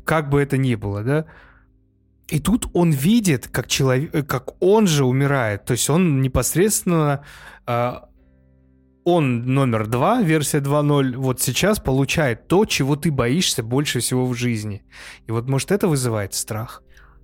как бы это ни было, да? И тут он видит, как человек, как он же умирает. То есть он непосредственно, э, он номер два, версия 2.0, вот сейчас получает то, чего ты боишься больше всего в жизни. И вот может это вызывает страх?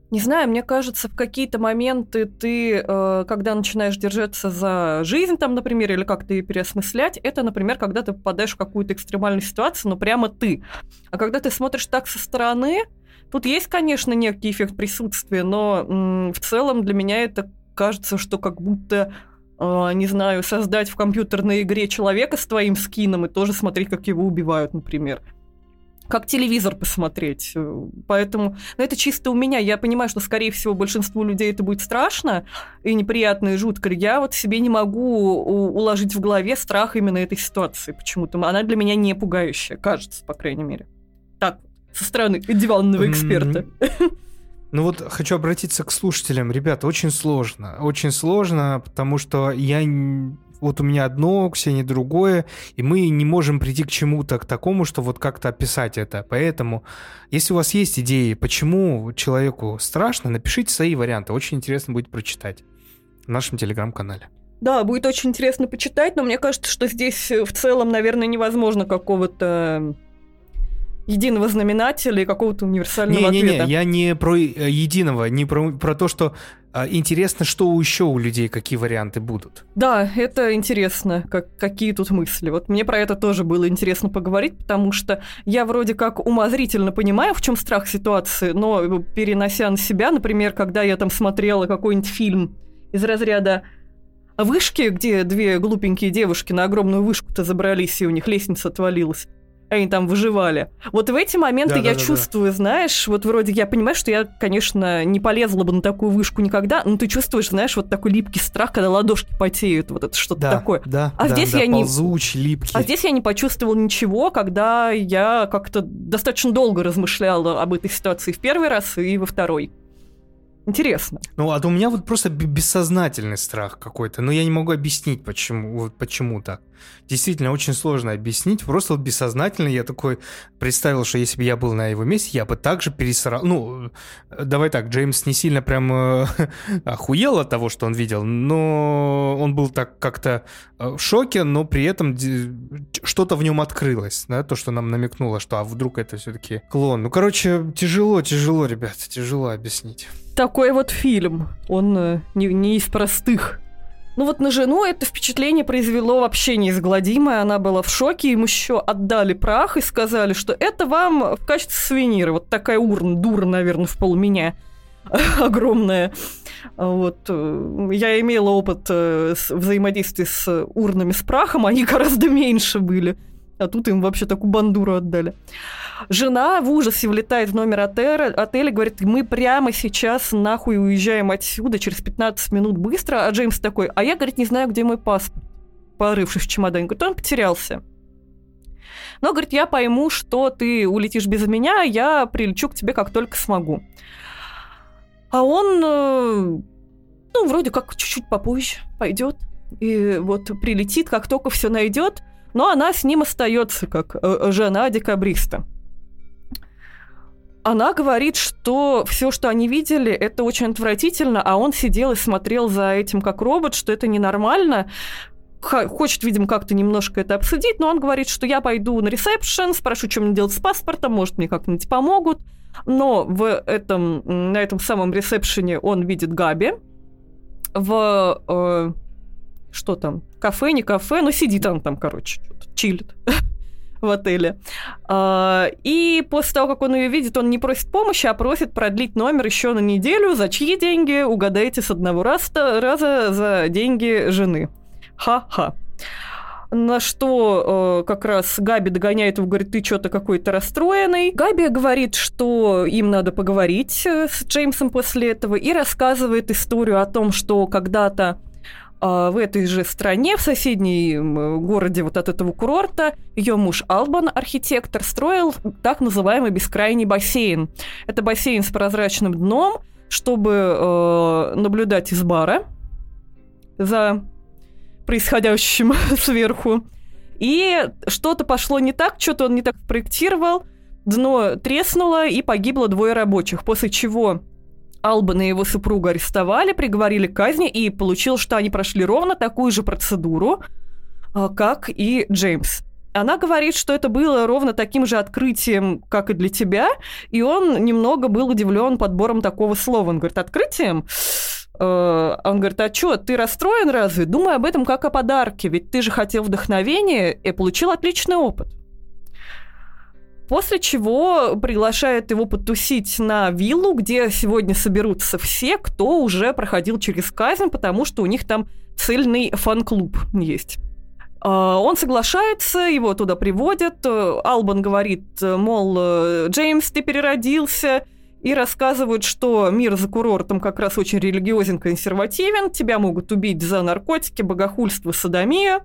Не знаю, мне кажется, в какие-то моменты ты, э, когда начинаешь держаться за жизнь, там, например, или как-то ее переосмыслять, это, например, когда ты попадаешь в какую-то экстремальную ситуацию, но прямо ты. А когда ты смотришь так со стороны, Тут есть, конечно, некий эффект присутствия, но м, в целом для меня это кажется, что как будто э, не знаю, создать в компьютерной игре человека с твоим скином и тоже смотреть, как его убивают, например. Как телевизор посмотреть. Поэтому ну, это чисто у меня. Я понимаю, что, скорее всего, большинству людей это будет страшно и неприятно, и жутко. Я вот себе не могу уложить в голове страх именно этой ситуации почему-то. Она для меня не пугающая, кажется, по крайней мере. Так со стороны диванного эксперта. Ну вот хочу обратиться к слушателям. Ребята, очень сложно. Очень сложно, потому что я вот у меня одно, Ксения другое, и мы не можем прийти к чему-то, к такому, что вот как-то описать это. Поэтому, если у вас есть идеи, почему человеку страшно, напишите свои варианты. Очень интересно будет прочитать в нашем телеграм-канале. Да, будет очень интересно почитать, но мне кажется, что здесь в целом, наверное, невозможно какого-то единого знаменателя и какого-то универсального не, ответа. Не-не-не, я не про э, единого, не про, про то, что а, интересно, что еще у людей, какие варианты будут. Да, это интересно, как, какие тут мысли. Вот мне про это тоже было интересно поговорить, потому что я вроде как умозрительно понимаю, в чем страх ситуации, но перенося на себя, например, когда я там смотрела какой-нибудь фильм из разряда вышки, где две глупенькие девушки на огромную вышку-то забрались, и у них лестница отвалилась они там выживали. Вот в эти моменты да, я да, чувствую, да. знаешь, вот вроде я понимаю, что я, конечно, не полезла бы на такую вышку никогда, но ты чувствуешь, знаешь, вот такой липкий страх, когда ладошки потеют, вот это что-то да, такое. Да, а да, здесь да, я ползучий, не... липкий. А здесь я не почувствовал ничего, когда я как-то достаточно долго размышляла об этой ситуации в первый раз и во второй. Интересно. Ну, а у меня вот просто бессознательный страх какой-то, но я не могу объяснить, почему, вот почему так. Действительно, очень сложно объяснить. Просто вот бессознательно я такой представил, что если бы я был на его месте, я бы также пересрал. Ну, давай так, Джеймс не сильно прям э, охуел от того, что он видел, но он был так как-то э, в шоке, но при этом что-то в нем открылось, да, то, что нам намекнуло, что а вдруг это все-таки клон. Ну, короче, тяжело, тяжело, ребят, тяжело объяснить такой вот фильм. Он э, не, не из простых. Ну вот на жену это впечатление произвело вообще неизгладимое. Она была в шоке, им еще отдали прах и сказали, что это вам в качестве сувенира. Вот такая урна, дура, наверное, в пол меня огромная. Вот. Э, я имела опыт э, взаимодействия с урнами с прахом, они гораздо меньше были. А тут им вообще такую бандуру отдали. Жена в ужасе влетает в номер отеля, отеля говорит, мы прямо сейчас нахуй уезжаем отсюда, через 15 минут быстро. А Джеймс такой, а я, говорит, не знаю, где мой паспорт. Порывшись в чемодане. Говорит, он потерялся. Но, говорит, я пойму, что ты улетишь без меня, я прилечу к тебе, как только смогу. А он, э, ну, вроде как чуть-чуть попозже пойдет. И вот прилетит, как только все найдет, но она с ним остается как э, жена декабриста. она говорит, что все, что они видели, это очень отвратительно, а он сидел и смотрел за этим как робот, что это ненормально. Хочет, видимо, как-то немножко это обсудить, но он говорит, что я пойду на ресепшн, спрошу, что мне делать с паспортом, может, мне как-нибудь помогут. Но в этом, на этом самом ресепшене он видит Габи в... Э, что там? Кафе, не кафе, но сидит он там, короче, чилит в отеле. А, и после того, как он ее видит, он не просит помощи, а просит продлить номер еще на неделю. За чьи деньги? Угадайте с одного раза, раза за деньги жены. Ха-ха. На что э, как раз Габи догоняет его, говорит, ты что-то какой-то расстроенный. Габи говорит, что им надо поговорить э, с Джеймсом после этого и рассказывает историю о том, что когда-то в этой же стране, в соседней городе вот от этого курорта, ее муж Албан, архитектор, строил так называемый бескрайний бассейн. Это бассейн с прозрачным дном, чтобы э, наблюдать из бара за происходящим сверху. И что-то пошло не так, что-то он не так проектировал, дно треснуло и погибло двое рабочих, после чего Албана и его супруга арестовали, приговорили к казни, и получил, что они прошли ровно такую же процедуру, а, как и Джеймс. Она говорит, что это было ровно таким же открытием, как и для тебя, и он немного был удивлен подбором такого слова. Он говорит, открытием? Э, он говорит, а что, ты расстроен разве? Думай об этом как о подарке, ведь ты же хотел вдохновения и получил отличный опыт. После чего приглашает его потусить на виллу, где сегодня соберутся все, кто уже проходил через казнь, потому что у них там цельный фан-клуб есть. Э, он соглашается, его туда приводят. Албан говорит, мол, Джеймс, ты переродился, и рассказывают, что мир за курортом как раз очень религиозен, консервативен, тебя могут убить за наркотики, богохульство, садомию,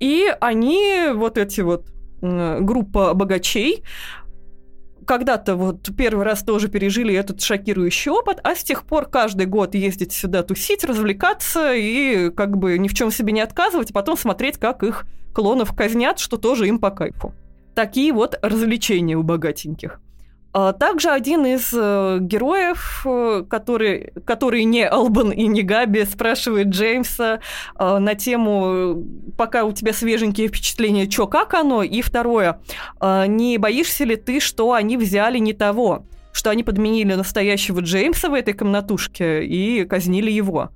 и они, вот эти вот группа богачей, когда-то вот первый раз тоже пережили этот шокирующий опыт, а с тех пор каждый год ездить сюда тусить, развлекаться и как бы ни в чем себе не отказывать, а потом смотреть, как их клонов казнят, что тоже им по кайфу. Такие вот развлечения у богатеньких. А также один из э, героев, э, который, который не Албан и не Габи, спрашивает Джеймса э, на тему, пока у тебя свеженькие впечатления, что, как оно? И второе, э, не боишься ли ты, что они взяли не того? Что они подменили настоящего Джеймса в этой комнатушке и казнили его?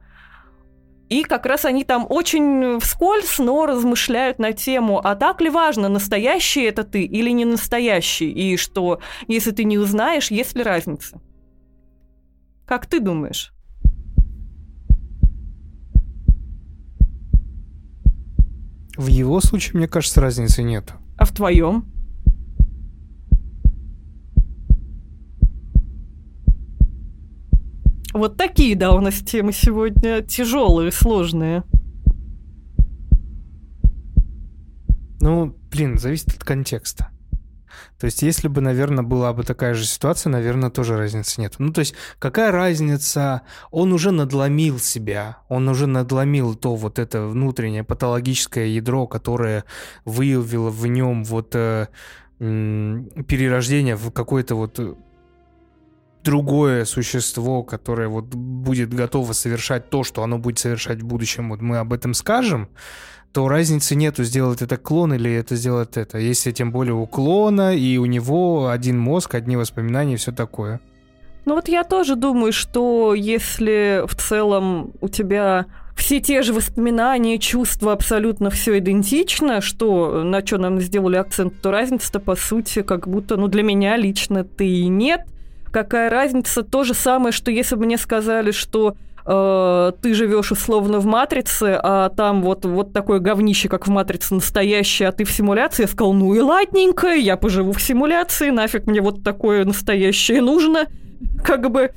И как раз они там очень вскользь, но размышляют на тему, а так ли важно, настоящий это ты или не настоящий, и что, если ты не узнаешь, есть ли разница? Как ты думаешь? В его случае, мне кажется, разницы нет. А в твоем? Вот такие, да, у нас темы сегодня тяжелые, сложные. Ну, блин, зависит от контекста. То есть, если бы, наверное, была бы такая же ситуация, наверное, тоже разницы нет. Ну, то есть, какая разница? Он уже надломил себя, он уже надломил то вот это внутреннее патологическое ядро, которое выявило в нем вот э, перерождение в какое-то вот другое существо, которое вот будет готово совершать то, что оно будет совершать в будущем, вот мы об этом скажем, то разницы нету, сделать это клон или это сделать это. Если тем более у клона, и у него один мозг, одни воспоминания все такое. Ну вот я тоже думаю, что если в целом у тебя все те же воспоминания, чувства, абсолютно все идентично, что на что нам сделали акцент, то разница-то по сути как будто, ну для меня лично ты и нет – какая разница? То же самое, что если бы мне сказали, что э, ты живешь условно в матрице, а там вот, вот такое говнище, как в матрице настоящее, а ты в симуляции, я сказал, ну и ладненько, я поживу в симуляции, нафиг мне вот такое настоящее нужно. Как бы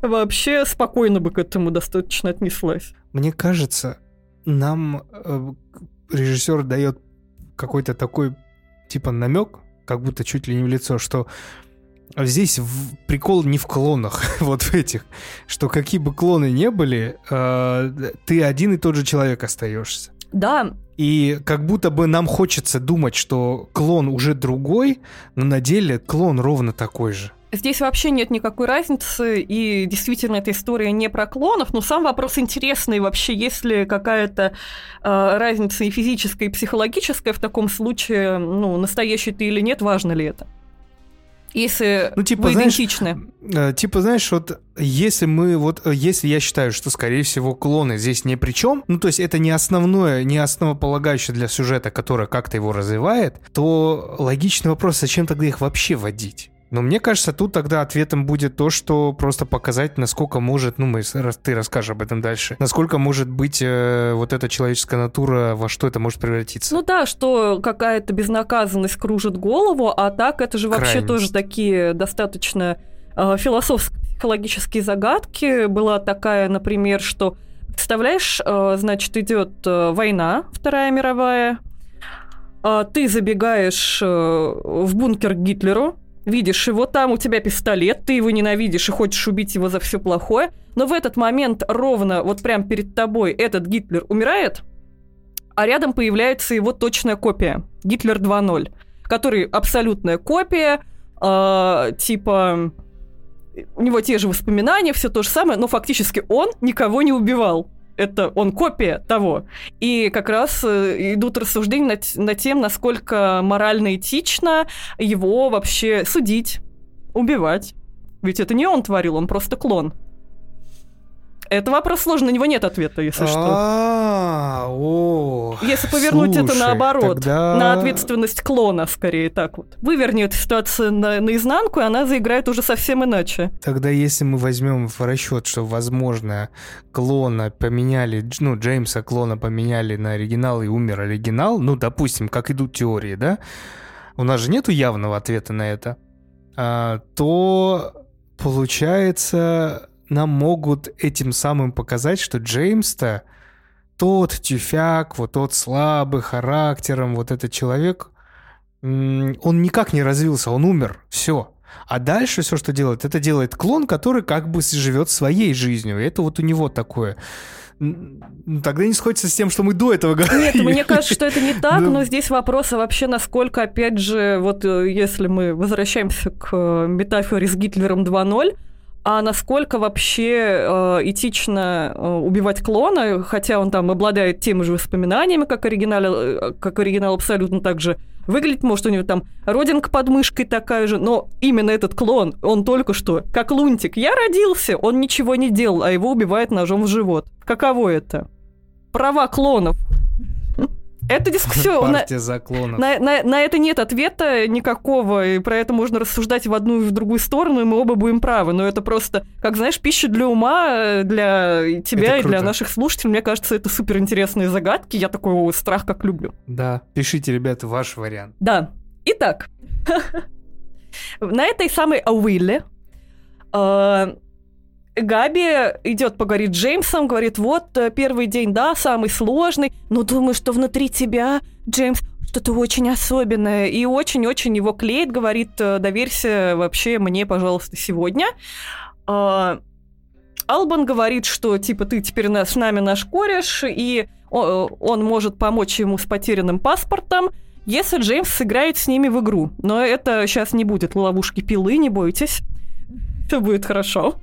вообще спокойно бы к этому достаточно отнеслась. Мне кажется, нам э, режиссер дает какой-то такой типа намек, как будто чуть ли не в лицо, что Здесь в... прикол не в клонах, вот в этих, что какие бы клоны не были, э, ты один и тот же человек остаешься. Да. И как будто бы нам хочется думать, что клон уже другой, но на деле клон ровно такой же. Здесь вообще нет никакой разницы, и действительно эта история не про клонов, но сам вопрос интересный вообще, есть ли какая-то э, разница и физическая, и психологическая в таком случае, ну, настоящий ты или нет, важно ли это? Если ну, типа, вы знаешь, идентичны. Э, типа, знаешь, вот если мы, вот э, если я считаю, что, скорее всего, клоны здесь ни при чем, ну, то есть это не основное, не основополагающее для сюжета, которое как-то его развивает, то логичный вопрос, зачем тогда их вообще водить? Но мне кажется, тут тогда ответом будет то, что просто показать, насколько может, ну, мы, ты расскажешь об этом дальше, насколько может быть э, вот эта человеческая натура, во что это может превратиться. Ну да, что какая-то безнаказанность кружит голову, а так это же вообще Крайность. тоже такие достаточно э, философско-психологические загадки. Была такая, например, что, представляешь, э, значит, идет э, война, Вторая мировая, э, ты забегаешь э, в бункер к Гитлеру, видишь его там, у тебя пистолет, ты его ненавидишь и хочешь убить его за все плохое, но в этот момент ровно вот прям перед тобой этот Гитлер умирает, а рядом появляется его точная копия, Гитлер 2.0, который абсолютная копия, э, типа у него те же воспоминания, все то же самое, но фактически он никого не убивал это он копия того. И как раз э, идут рассуждения над, над тем, насколько морально этично его вообще судить, убивать. Ведь это не он творил, он просто клон. Это вопрос сложный, на него нет ответа, если что. А, если повернуть это наоборот, на ответственность клона, скорее так вот. Выверни эту ситуацию на, наизнанку, и она заиграет уже совсем иначе. Тогда если мы возьмем в расчет, что, возможно, клона поменяли, ну, Джеймса клона поменяли на оригинал и умер оригинал, ну, допустим, как идут теории, да? У нас же нету явного ответа на это. А, то получается нам могут этим самым показать, что Джеймс-то тот тюфяк, вот тот слабый характером, вот этот человек, он никак не развился, он умер, все. А дальше все, что делает, это делает клон, который как бы живет своей жизнью. И это вот у него такое. Тогда не сходится с тем, что мы до этого говорили. Нет, мне кажется, что это не так, но здесь вопрос, а вообще насколько, опять же, вот э, если мы возвращаемся к э, метафоре с Гитлером 2.0, а насколько вообще э, этично э, убивать клона, хотя он там обладает теми же воспоминаниями, как оригинал, э, как оригинал абсолютно так же выглядит, может, у него там родинка под мышкой такая же, но именно этот клон, он только что, как лунтик. Я родился, он ничего не делал, а его убивает ножом в живот. Каково это? Права клонов. Это дискуссия... Партия заклонов. На, на, на это нет ответа никакого, и про это можно рассуждать в одну и в другую сторону, и мы оба будем правы. Но это просто, как знаешь, пища для ума, э, для тебя и для наших слушателей. Мне кажется, это супер интересные загадки. Я такой страх как люблю. Да. Пишите, ребята, ваш вариант. Да. Итак, на этой самой Ауилле э, Габи идет поговорить с Джеймсом, говорит, вот э, первый день, да, самый сложный, но думаю, что внутри тебя, Джеймс, что-то очень особенное. И очень-очень его клеит, говорит, «Э, доверься вообще мне, пожалуйста, сегодня. А, Албан говорит, что типа ты теперь нас, с нами наш кореш, и он может помочь ему с потерянным паспортом, если Джеймс сыграет с ними в игру. Но это сейчас не будет ловушки пилы, не бойтесь. Все будет хорошо.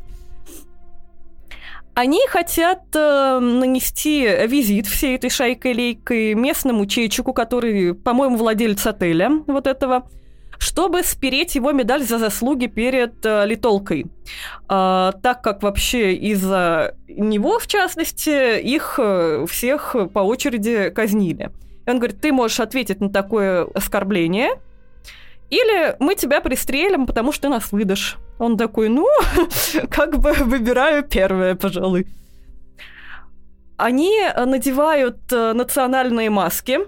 Они хотят э, нанести визит всей этой шайкой-лейкой местному чечику, который, по-моему, владелец отеля вот этого, чтобы спереть его медаль за заслуги перед э, Литолкой. Э, так как вообще из-за него, в частности, их э, всех по очереди казнили. И он говорит, ты можешь ответить на такое оскорбление, или мы тебя пристрелим, потому что ты нас выдашь. Он такой, ну, как бы выбираю первое, пожалуй. Они надевают э, национальные маски.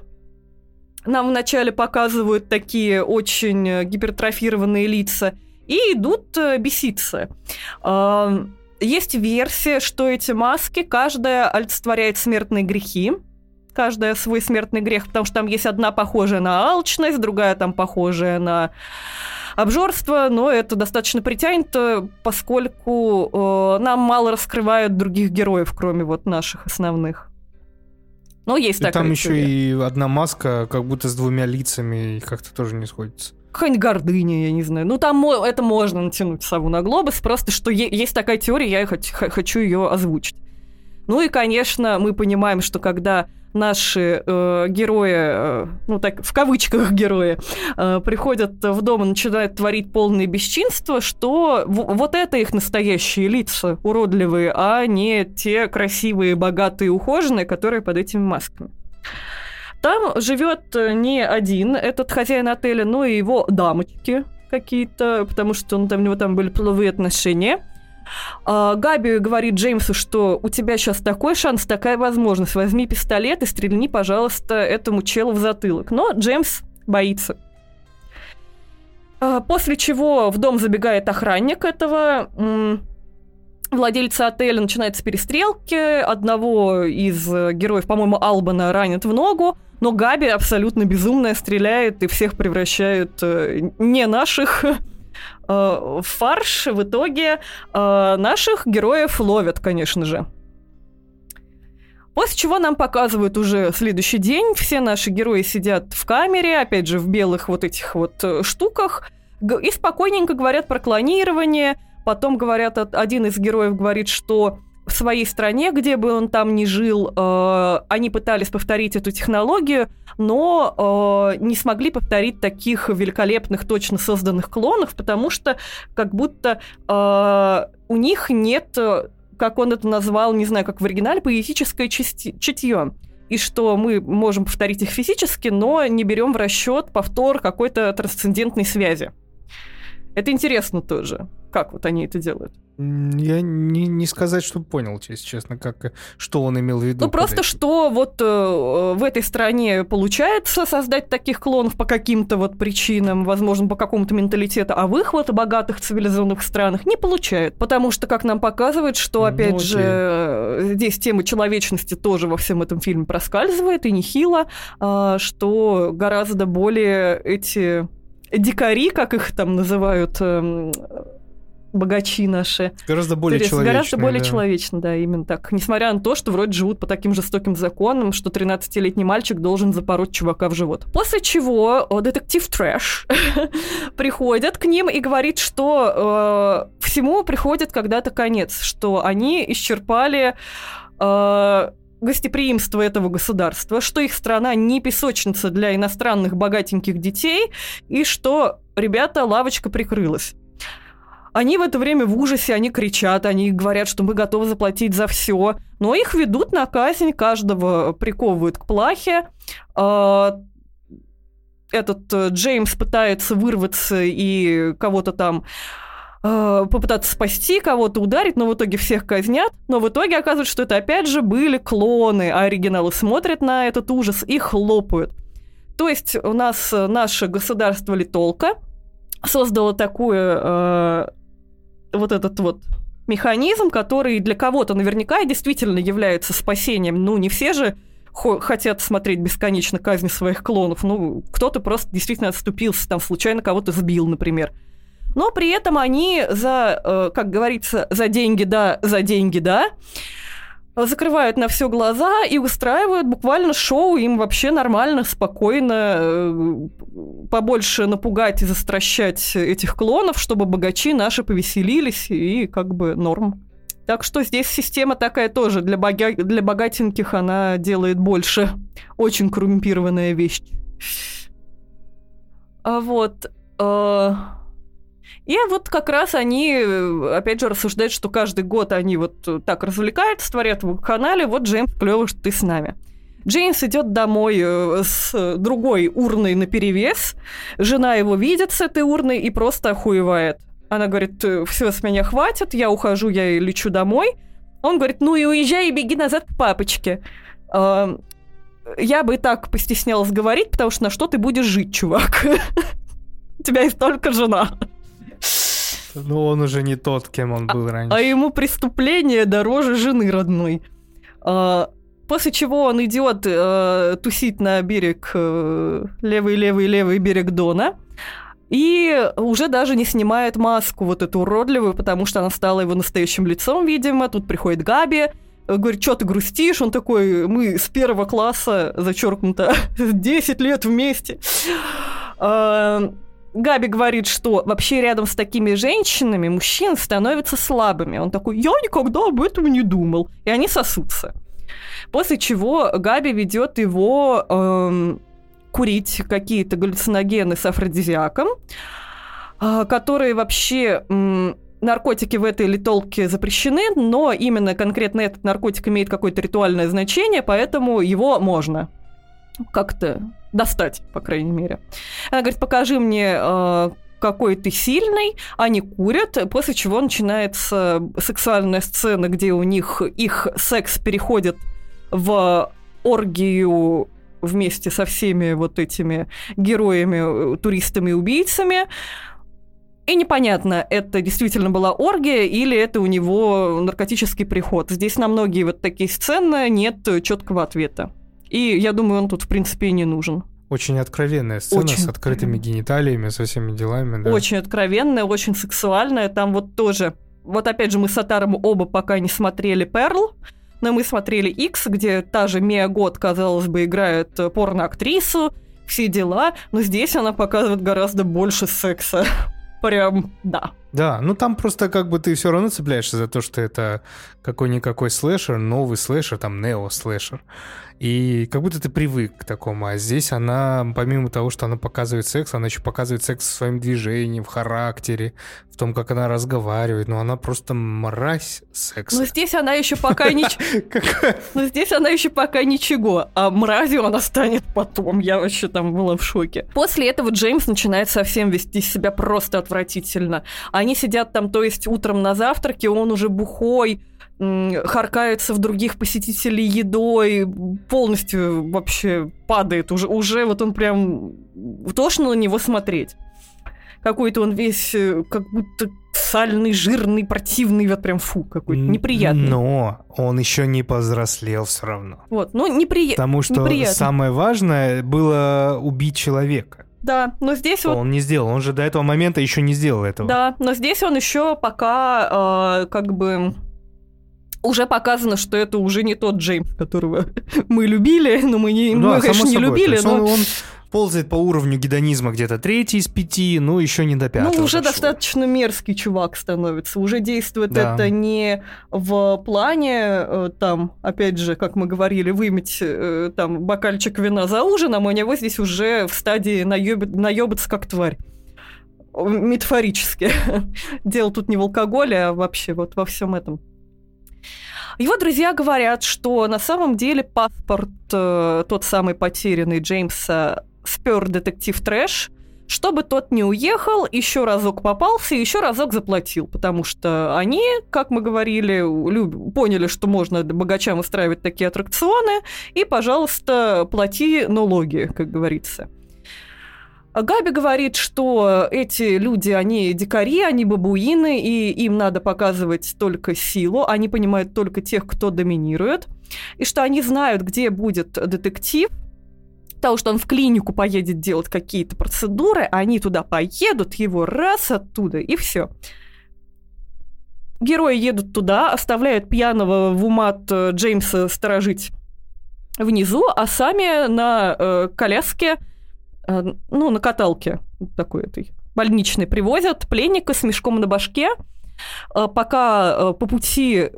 Нам вначале показывают такие очень гипертрофированные лица и идут э, беситься. Есть версия, что эти маски, каждая олицетворяет смертные грехи каждая свой смертный грех, потому что там есть одна похожая на алчность, другая там похожая на обжорство, но это достаточно притянуто, поскольку э, нам мало раскрывают других героев, кроме вот наших основных. Но есть и такая там еще и одна маска, как будто с двумя лицами, и как-то тоже не сходится. какая-нибудь гордыня, я не знаю. Ну, там это можно натянуть сову на глобус, просто что есть такая теория, я хочу ее озвучить. Ну и, конечно, мы понимаем, что когда наши э, герои, э, ну так в кавычках герои, э, приходят в дом и начинают творить полные бесчинства, что в- вот это их настоящие лица, уродливые, а не те красивые, богатые, ухоженные, которые под этими масками. Там живет не один этот хозяин отеля, но и его дамочки какие-то, потому что он, там, у него там были половые отношения. А, Габи говорит Джеймсу, что у тебя сейчас такой шанс, такая возможность. Возьми пистолет и стрельни, пожалуйста, этому челу в затылок. Но Джеймс боится. А, после чего в дом забегает охранник этого владельца отеля, начинаются перестрелки. Одного из героев, по-моему, Албана ранит в ногу. Но Габи абсолютно безумная, стреляет и всех превращает э, не наших Э, фарш в итоге э, наших героев ловят, конечно же. После чего нам показывают уже следующий день. Все наши герои сидят в камере, опять же, в белых вот этих вот э, штуках, и спокойненько говорят про клонирование. Потом говорят, один из героев говорит, что в своей стране, где бы он там ни жил, э, они пытались повторить эту технологию, но э, не смогли повторить таких великолепных, точно созданных клонов, потому что как будто э, у них нет, как он это назвал, не знаю, как в оригинале, поэтическое чутье и что мы можем повторить их физически, но не берем в расчет повтор какой-то трансцендентной связи. Это интересно тоже, как вот они это делают. Я не, не сказать, что понял, если честно, как, что он имел в виду. Ну, просто этим. что вот э, в этой стране получается создать таких клонов по каким-то вот причинам, возможно, по какому-то менталитету, а в их вот богатых цивилизованных странах не получает. Потому что, как нам показывает, что, опять ну, же, э, здесь тема человечности тоже во всем этом фильме проскальзывает, и нехило, э, что гораздо более эти дикари, как их там называют, э, богачи наши. Гораздо более человечно. Гораздо более да. человечно, да, именно так. Несмотря на то, что вроде живут по таким жестоким законам, что 13-летний мальчик должен запороть чувака в живот. После чего о, детектив Трэш приходит к ним и говорит, что э, всему приходит когда-то конец, что они исчерпали э, гостеприимство этого государства, что их страна не песочница для иностранных богатеньких детей, и что, ребята, лавочка прикрылась. Они в это время в ужасе, они кричат, они говорят, что мы готовы заплатить за все, но их ведут на казнь, каждого приковывают к плахе. А, этот э, Джеймс пытается вырваться и кого-то там а, попытаться спасти, кого-то ударить, но в итоге всех казнят. Но в итоге оказывается, что это опять же были клоны, а оригиналы смотрят на этот ужас и хлопают. То есть у нас наше государство Литолка создало такую э, вот этот вот механизм, который для кого-то наверняка действительно является спасением. Ну, не все же хотят смотреть бесконечно казни своих клонов. Ну, кто-то просто действительно отступился, там случайно кого-то сбил, например. Но при этом они за, э, как говорится, за деньги да, за деньги да, закрывают на все глаза и устраивают буквально шоу, им вообще нормально, спокойно э, побольше напугать и застращать этих клонов, чтобы богачи наши повеселились и как бы норм. Так что здесь система такая тоже, для, бога... для богатеньких она делает больше. Очень коррумпированная вещь. А вот... Э... И вот как раз они, опять же, рассуждают, что каждый год они вот так развлекаются, творят в канале, вот Джеймс, клево, что ты с нами. Джеймс идет домой э, с другой урной на перевес. Жена его видит с этой урной и просто охуевает. Она говорит, «Э, все, с меня хватит, я ухожу, я лечу домой. Он говорит, ну и уезжай и беги назад к папочке. Я бы и так постеснялась говорить, потому что на что ты будешь жить, чувак? У тебя есть только жена. Ну, он уже не тот, кем он был а, раньше. А ему преступление дороже жены родной. А, после чего он идет э, тусить на берег, э, левый-левый-левый берег Дона. И уже даже не снимает маску вот эту уродливую, потому что она стала его настоящим лицом, видимо. Тут приходит Габи, говорит, что ты грустишь? Он такой, мы с первого класса, зачеркнуто, 10 лет вместе. Габи говорит, что вообще рядом с такими женщинами мужчины становятся слабыми. Он такой, я никогда об этом не думал. И они сосутся. После чего Габи ведет его эм, курить какие-то галлюциногены с афродизиаком, э, которые вообще... Эм, наркотики в этой литолке запрещены, но именно конкретно этот наркотик имеет какое-то ритуальное значение, поэтому его можно как-то достать, по крайней мере. Она говорит, покажи мне, э, какой ты сильный, они курят, после чего начинается сексуальная сцена, где у них их секс переходит в оргию вместе со всеми вот этими героями, туристами убийцами. И непонятно, это действительно была оргия или это у него наркотический приход. Здесь на многие вот такие сцены нет четкого ответа. И я думаю, он тут, в принципе, и не нужен. Очень откровенная сцена Очень с открытыми гениталиями, со всеми делами, да. Очень откровенная, очень сексуальная. Там вот тоже... Вот опять же, мы с Атаром оба пока не смотрели Перл, но мы смотрели X, где та же Мия Год, казалось бы, играет порно-актрису, все дела, но здесь она показывает гораздо больше секса. Прям, да. Да, ну там просто как бы ты все равно цепляешься за то, что это какой-никакой слэшер, новый слэшер, там нео-слэшер. И как будто ты привык к такому. А здесь она, помимо того, что она показывает секс, она еще показывает секс в своем движении, в характере, в том, как она разговаривает. Но она просто мразь секса. Но здесь она еще пока ничего. Но здесь она еще пока ничего. А мразью она станет потом. Я вообще там была в шоке. После этого Джеймс начинает совсем вести себя просто отвратительно. Они сидят там, то есть утром на завтраке, он уже бухой, харкается в других посетителей едой, полностью вообще падает. Уже, уже вот он прям тошно на него смотреть. Какой-то он весь э, как будто сальный, жирный, противный, вот прям фу, какой-то неприятный. Но он еще не повзрослел все равно. Вот, ну неприятно. Потому что неприятно. самое важное было убить человека. Да, но здесь вот... Он не сделал, он же до этого момента еще не сделал этого. Да, но здесь он еще пока э, как бы уже показано, что это уже не тот Джеймс, которого мы любили, но мы, не, ну, мы конечно, не любили, но... Он, он ползает по уровню гедонизма где-то третий из пяти, ну, еще не до пятого. Ну, уже дошло. достаточно мерзкий чувак становится. Уже действует да. это не в плане, э, там, опять же, как мы говорили, вымыть э, там бокальчик вина за ужином, у него здесь уже в стадии наеб... наебаться как тварь метафорически. Дело тут не в алкоголе, а вообще вот во всем этом. Его друзья говорят, что на самом деле паспорт, э, тот самый потерянный Джеймса, спер детектив Трэш, чтобы тот не уехал, еще разок попался и еще разок заплатил, потому что они, как мы говорили, люб... поняли, что можно богачам устраивать такие аттракционы, и, пожалуйста, плати налоги, как говорится. Габи говорит, что эти люди, они дикари, они бабуины, и им надо показывать только силу, они понимают только тех, кто доминирует, и что они знают, где будет детектив, потому что он в клинику поедет делать какие-то процедуры, они туда поедут, его раз оттуда, и все. Герои едут туда, оставляют пьяного в умат э, Джеймса сторожить внизу, а сами на э, коляске Э, ну, на каталке такой этой больничной привозят пленника с мешком на башке, э, пока э, по пути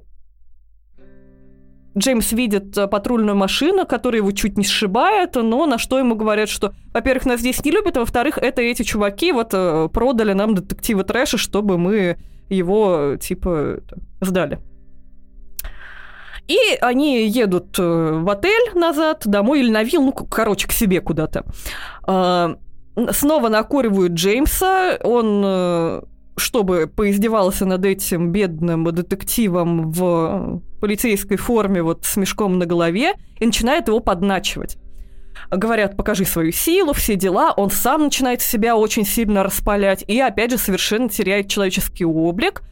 Джеймс видит патрульную машину, которая его чуть не сшибает, но на что ему говорят, что, во-первых, нас здесь не любят, а во-вторых, это эти чуваки вот продали нам детектива трэша, чтобы мы его, типа, сдали. И они едут э, в отель назад, домой или на вилл, ну, короче, к себе куда-то. А, снова накуривают Джеймса, он э, чтобы поиздевался над этим бедным детективом в полицейской форме вот с мешком на голове и начинает его подначивать. Говорят, покажи свою силу, все дела. Он сам начинает себя очень сильно распалять и, опять же, совершенно теряет человеческий облик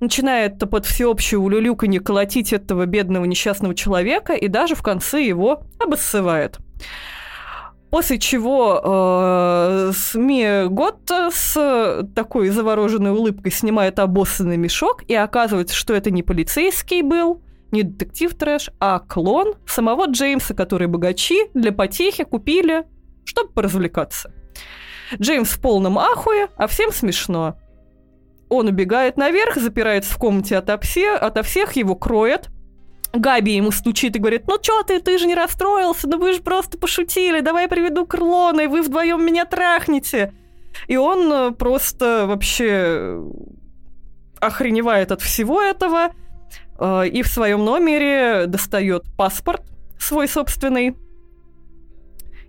начинает под всеобщее улюлюканье колотить этого бедного несчастного человека и даже в конце его обоссывает. После чего э, СМИ Готта с такой завороженной улыбкой снимает обоссанный мешок, и оказывается, что это не полицейский был, не детектив трэш, а клон самого Джеймса, который богачи для потехи купили, чтобы поразвлекаться. Джеймс в полном ахуе, а всем смешно. Он убегает наверх, запирается в комнате ото, все, ото всех, его кроет. Габи ему стучит и говорит, ну чё ты, ты же не расстроился, ну вы же просто пошутили, давай я приведу Крылона, и вы вдвоем меня трахнете. И он э, просто вообще охреневает от всего этого, э, и в своем номере достает паспорт свой собственный,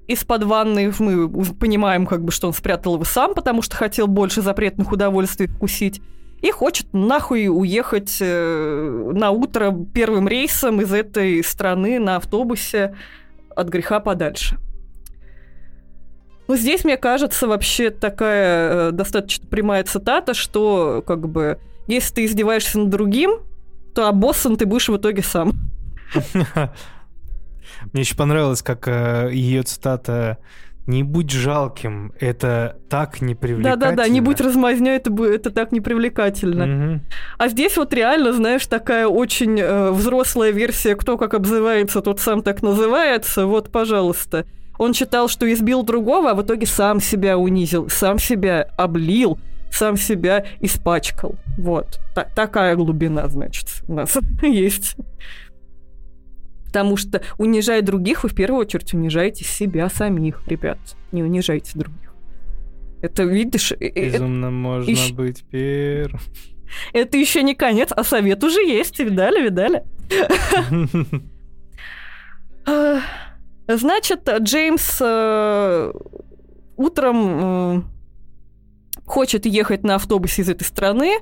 из-под ванны мы понимаем, как бы, что он спрятал его сам, потому что хотел больше запретных удовольствий вкусить. И хочет нахуй уехать э, на утро первым рейсом из этой страны на автобусе от греха подальше. Ну, здесь, мне кажется, вообще такая э, достаточно прямая цитата, что, как бы, если ты издеваешься над другим, то обоссан ты будешь в итоге сам. Мне еще понравилось, как э, ее цитата «Не будь жалким, это так непривлекательно». Да-да-да, «Не будь размазнёй, это, это так непривлекательно». Угу. А здесь вот реально, знаешь, такая очень э, взрослая версия «Кто как обзывается, тот сам так называется». Вот, пожалуйста. Он считал, что избил другого, а в итоге сам себя унизил, сам себя облил, сам себя испачкал. Вот. Та- такая глубина, значит, у нас есть. Потому что, унижая других, вы в первую очередь унижаете себя самих, ребят. Не унижайте других. Это, видишь... Э, э, Безумно это... можно Ищ... быть первым. Это еще не конец, а совет уже есть. Видали, видали? Значит, Джеймс э, утром хочет ехать на автобусе из этой страны.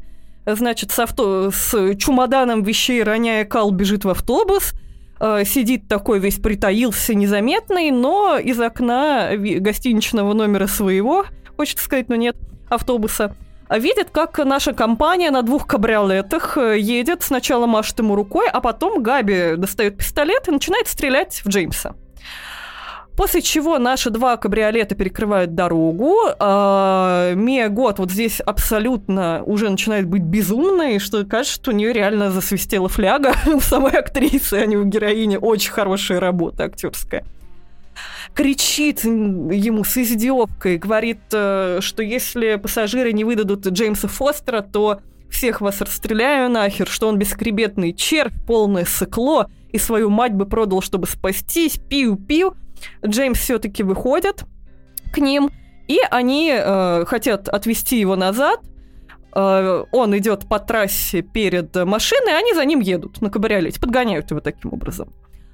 Значит, с, авто... с чемоданом вещей, роняя кал, бежит в автобус – э, сидит такой весь притаился незаметный, но из окна гостиничного номера своего, хочется сказать, но нет, автобуса, видит, как наша компания на двух кабриолетах э, едет, сначала машет ему рукой, а потом Габи достает пистолет и начинает стрелять в Джеймса. После чего наши два кабриолета перекрывают дорогу. А, Мия Год вот здесь абсолютно уже начинает быть безумной, что кажется, что у нее реально засвистела фляга у самой актрисы, а не у героини. Очень хорошая работа актерская кричит ему с издевкой, говорит, э, что если пассажиры не выдадут Джеймса Фостера, то всех вас расстреляю нахер, что он бескребетный червь, полное сыкло, и свою мать бы продал, чтобы спастись, пиу-пиу. Джеймс все-таки выходит к ним, и они э, хотят отвезти его назад. Э, он идет по трассе перед машиной, они за ним едут на кабриолете, подгоняют его таким образом.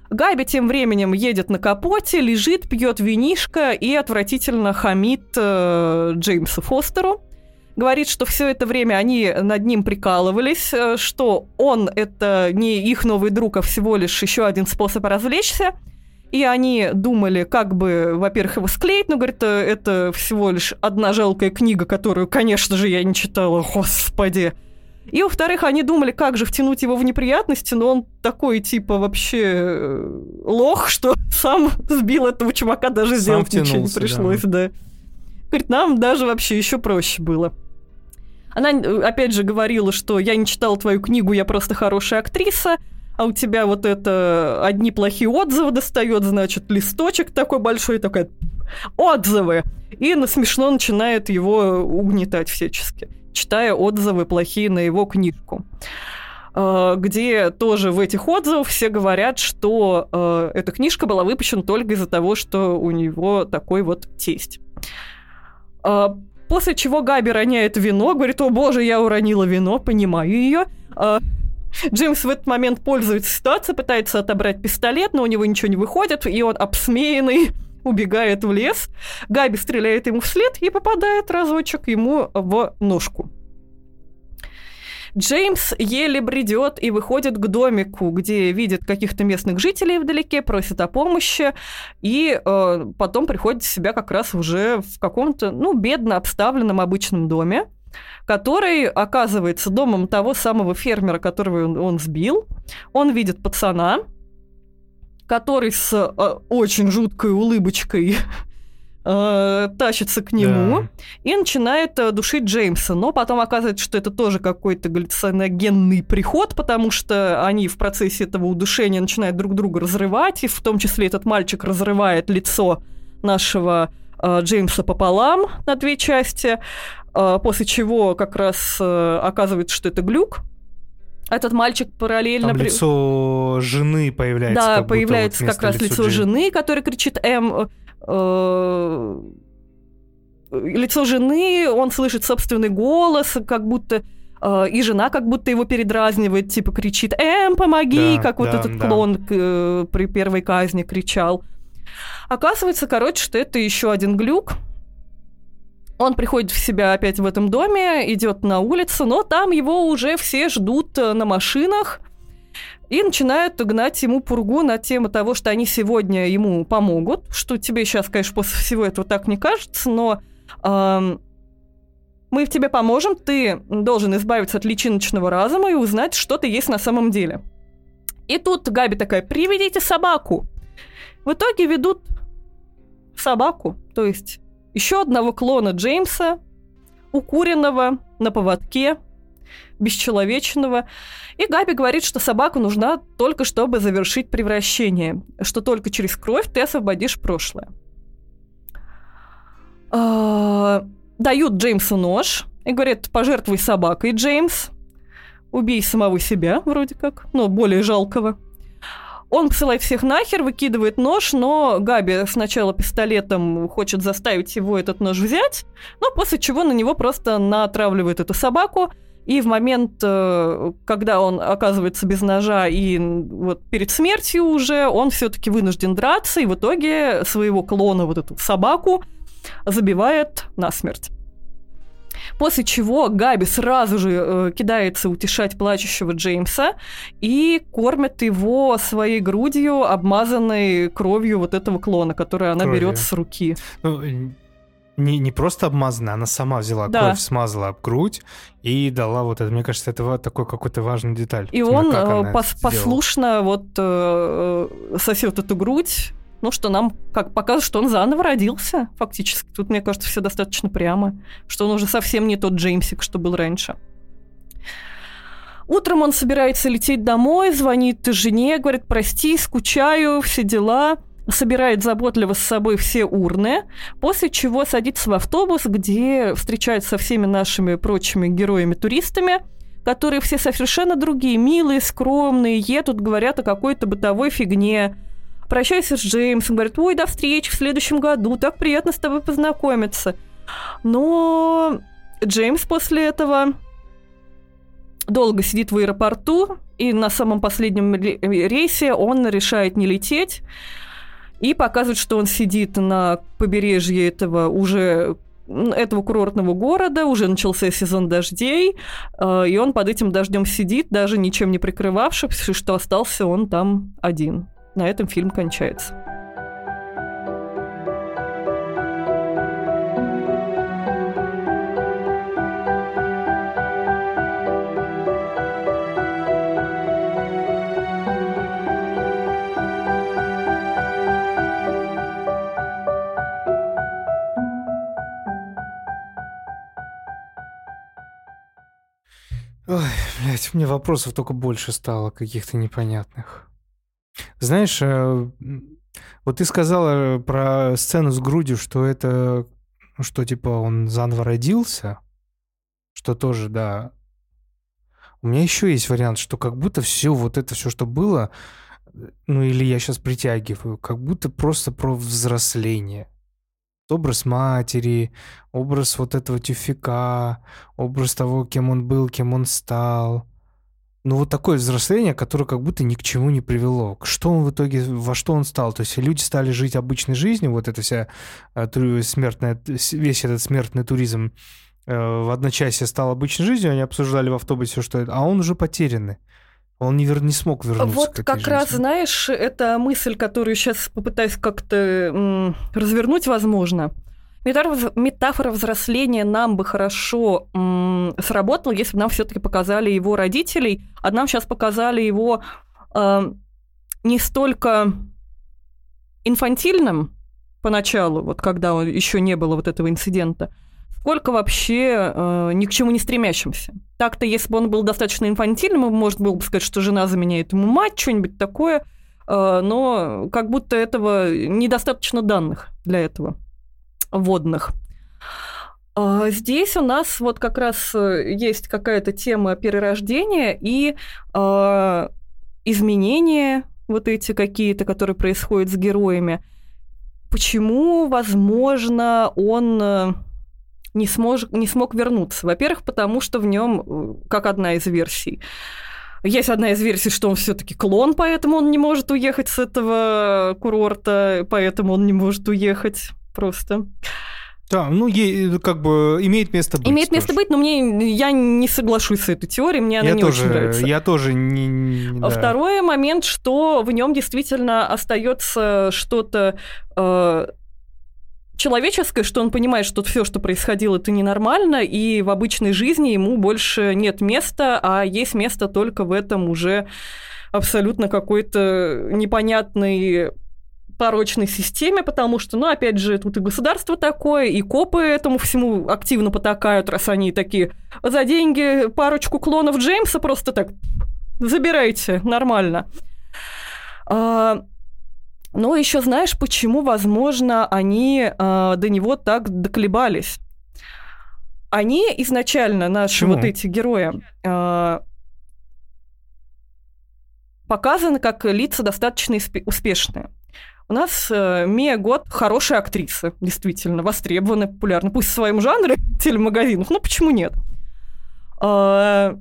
Габи тем временем едет на капоте, лежит, пьет винишко и отвратительно хамит э, Джеймсу Фостеру. Говорит, что все это время они над ним прикалывались, э, что он это не их новый друг, а всего лишь еще один способ развлечься – и они думали, как бы, во-первых, его склеить, но, говорит, это всего лишь одна жалкая книга, которую, конечно же, я не читала, господи. И, во-вторых, они думали, как же втянуть его в неприятности, но он такой, типа, вообще э, лох, что сам сбил этого чувака, даже сам сделать ничего не пришлось, да. да. Говорит, нам даже вообще еще проще было. Она, э, опять же, говорила, что я не читала твою книгу, я просто хорошая актриса а у тебя вот это одни плохие отзывы достает, значит, листочек такой большой, такой отзывы. И на смешно начинает его угнетать всячески, читая отзывы плохие на его книжку а, где тоже в этих отзывах все говорят, что э, эта книжка была выпущена только из-за того, что у него такой вот тесть. Э, после чего Габи роняет вино, говорит, о боже, я уронила вино, понимаю ее. Э, Джеймс в этот момент пользуется ситуацией, пытается отобрать пистолет, но у него ничего не выходит, и он обсмеянный убегает в лес. Габи стреляет ему вслед и попадает разочек ему в ножку. Джеймс еле бредет и выходит к домику, где видит каких-то местных жителей вдалеке, просит о помощи, и э, потом приходит в себя как раз уже в каком-то, ну, бедно обставленном обычном доме который оказывается домом того самого фермера, которого он, он сбил. Он видит пацана, который с э, очень жуткой улыбочкой э, тащится к нему да. и начинает э, душить Джеймса. Но потом оказывается, что это тоже какой-то галлюциногенный приход, потому что они в процессе этого удушения начинают друг друга разрывать, и в том числе этот мальчик разрывает лицо нашего Джеймса пополам на две части, э, после чего как раз э, оказывается, что это глюк. Этот мальчик параллельно... Там лицо жены появляется. да, как появляется вот как раз лицо Джейн. жены, которая кричит М. э, лицо жены, он слышит собственный голос, как будто э, и жена как будто его передразнивает, типа кричит «Эм, помоги!», Да, как вот да, этот да. клон э, при первой казни кричал. Оказывается, короче, что это еще один глюк. Он приходит в себя опять в этом доме, идет на улицу, но там его уже все ждут э, на машинах и начинают гнать ему пургу на тему того, что они сегодня ему помогут, что тебе сейчас, конечно, после всего этого так не кажется, но ам, мы в тебе поможем, ты должен избавиться от личиночного разума и узнать, что ты есть на самом деле. И тут Габи такая, приведите собаку. В итоге ведут собаку, то есть еще одного клона Джеймса, укуренного на поводке, бесчеловечного. И Габи говорит, что собака нужна только чтобы завершить превращение, что только через кровь ты освободишь прошлое. А, Дают Джеймсу нож и говорят, пожертвуй собакой, Джеймс. Убей самого себя, вроде как, но более жалкого. Он посылает всех нахер, выкидывает нож, но Габи сначала пистолетом хочет заставить его этот нож взять, но после чего на него просто натравливает эту собаку, и в момент, э, когда он оказывается без ножа и вот перед смертью уже, он все-таки вынужден драться, и в итоге своего клона, вот эту собаку, забивает насмерть. После чего Габи сразу же э, кидается утешать плачущего Джеймса и кормит его своей грудью, обмазанной кровью вот этого клона, которую она Кровью. берет с руки. Ну, э, не, не просто обмазана, она сама взяла Да. кровь, смазала об грудь и дала вот это. Мне кажется, это такой какой-то важный деталь. И он э, пос- послушно вот э, сосет эту грудь, ну что нам как показывает, что он заново родился, фактически. Тут, мне кажется, все достаточно прямо, что он уже совсем не тот Джеймсик, что был раньше. Утром он собирается лететь домой, звонит жене, говорит, прости, скучаю, все дела. Собирает заботливо с собой все урны, после чего садится в автобус, где встречается со всеми нашими прочими героями-туристами, которые все совершенно другие, милые, скромные, едут, говорят о какой-то бытовой фигне. Прощайся с Джеймсом, говорят, ой, до встречи в следующем году, так приятно с тобой познакомиться. Но Джеймс после этого долго сидит в аэропорту, и на самом последнем ре- рейсе он решает не лететь, и показывает, что он сидит на побережье этого уже этого курортного города, уже начался сезон дождей, э, и он под этим дождем сидит, даже ничем не прикрывавшись, что остался он там один. На этом фильм кончается. Ой, блядь, мне вопросов только больше стало, каких-то непонятных. Знаешь, э, вот ты сказала про сцену с грудью, что это, что типа он заново родился, что тоже, да. У меня еще есть вариант, что как будто все вот это все, что было, э, ну или я сейчас притягиваю, как будто просто про взросление. Образ матери, образ вот этого тюфика, образ того, кем он был, кем он стал. Ну, вот такое взросление, которое как будто ни к чему не привело. Что он в итоге, во что он стал? То есть люди стали жить обычной жизнью, вот эта вся э, смертная, весь этот смертный туризм э, в одночасье стал обычной жизнью, они обсуждали в автобусе, что это, а он уже потерянный. Он не, вер... не смог вернуться Вот к как раз, жизни. знаешь, это мысль, которую сейчас попытаюсь как-то развернуть, возможно. Метафора, взросления нам бы хорошо м, сработала, если бы нам все-таки показали его родителей, а нам сейчас показали его э, не столько инфантильным поначалу, вот когда он еще не было вот этого инцидента, сколько вообще э, ни к чему не стремящимся. Так-то, если бы он был достаточно инфантильным, можно было бы сказать, что жена заменяет ему мать, что-нибудь такое, э, но как будто этого недостаточно данных для этого. Водных. А здесь у нас вот как раз э, есть какая-то тема перерождения и э, изменения вот эти какие-то, которые происходят с героями. Почему, возможно, он э, не, смож, не смог вернуться? Во-первых, потому что в нем, э, как одна из версий, есть одна из версий, что он все-таки клон, поэтому он не может уехать с этого курорта, поэтому он не может уехать просто. Да, ну, е- как бы имеет место быть. Имеет место быть, но мне я не соглашусь с этой теорией, мне она я не тоже, очень нравится. Я тоже не... не да. Второй момент, что в нем действительно остается что-то э, человеческое, что он понимает, что все, что происходило, это ненормально, и в обычной жизни ему больше нет места, а есть место только в этом уже абсолютно какой-то непонятной порочной системе, потому что, ну, опять же, тут и государство такое, и копы этому всему активно потакают, раз они такие, за деньги парочку клонов Джеймса просто так забирайте, нормально. А, но еще знаешь, почему, возможно, они а, до него так доколебались? Они изначально, наши Почему? вот эти герои, а, показаны как лица достаточно успешные. У нас э, Мия Год хорошая актриса, действительно, востребованная, популярна. Пусть в своем жанре в телемагазинах, но почему нет? А,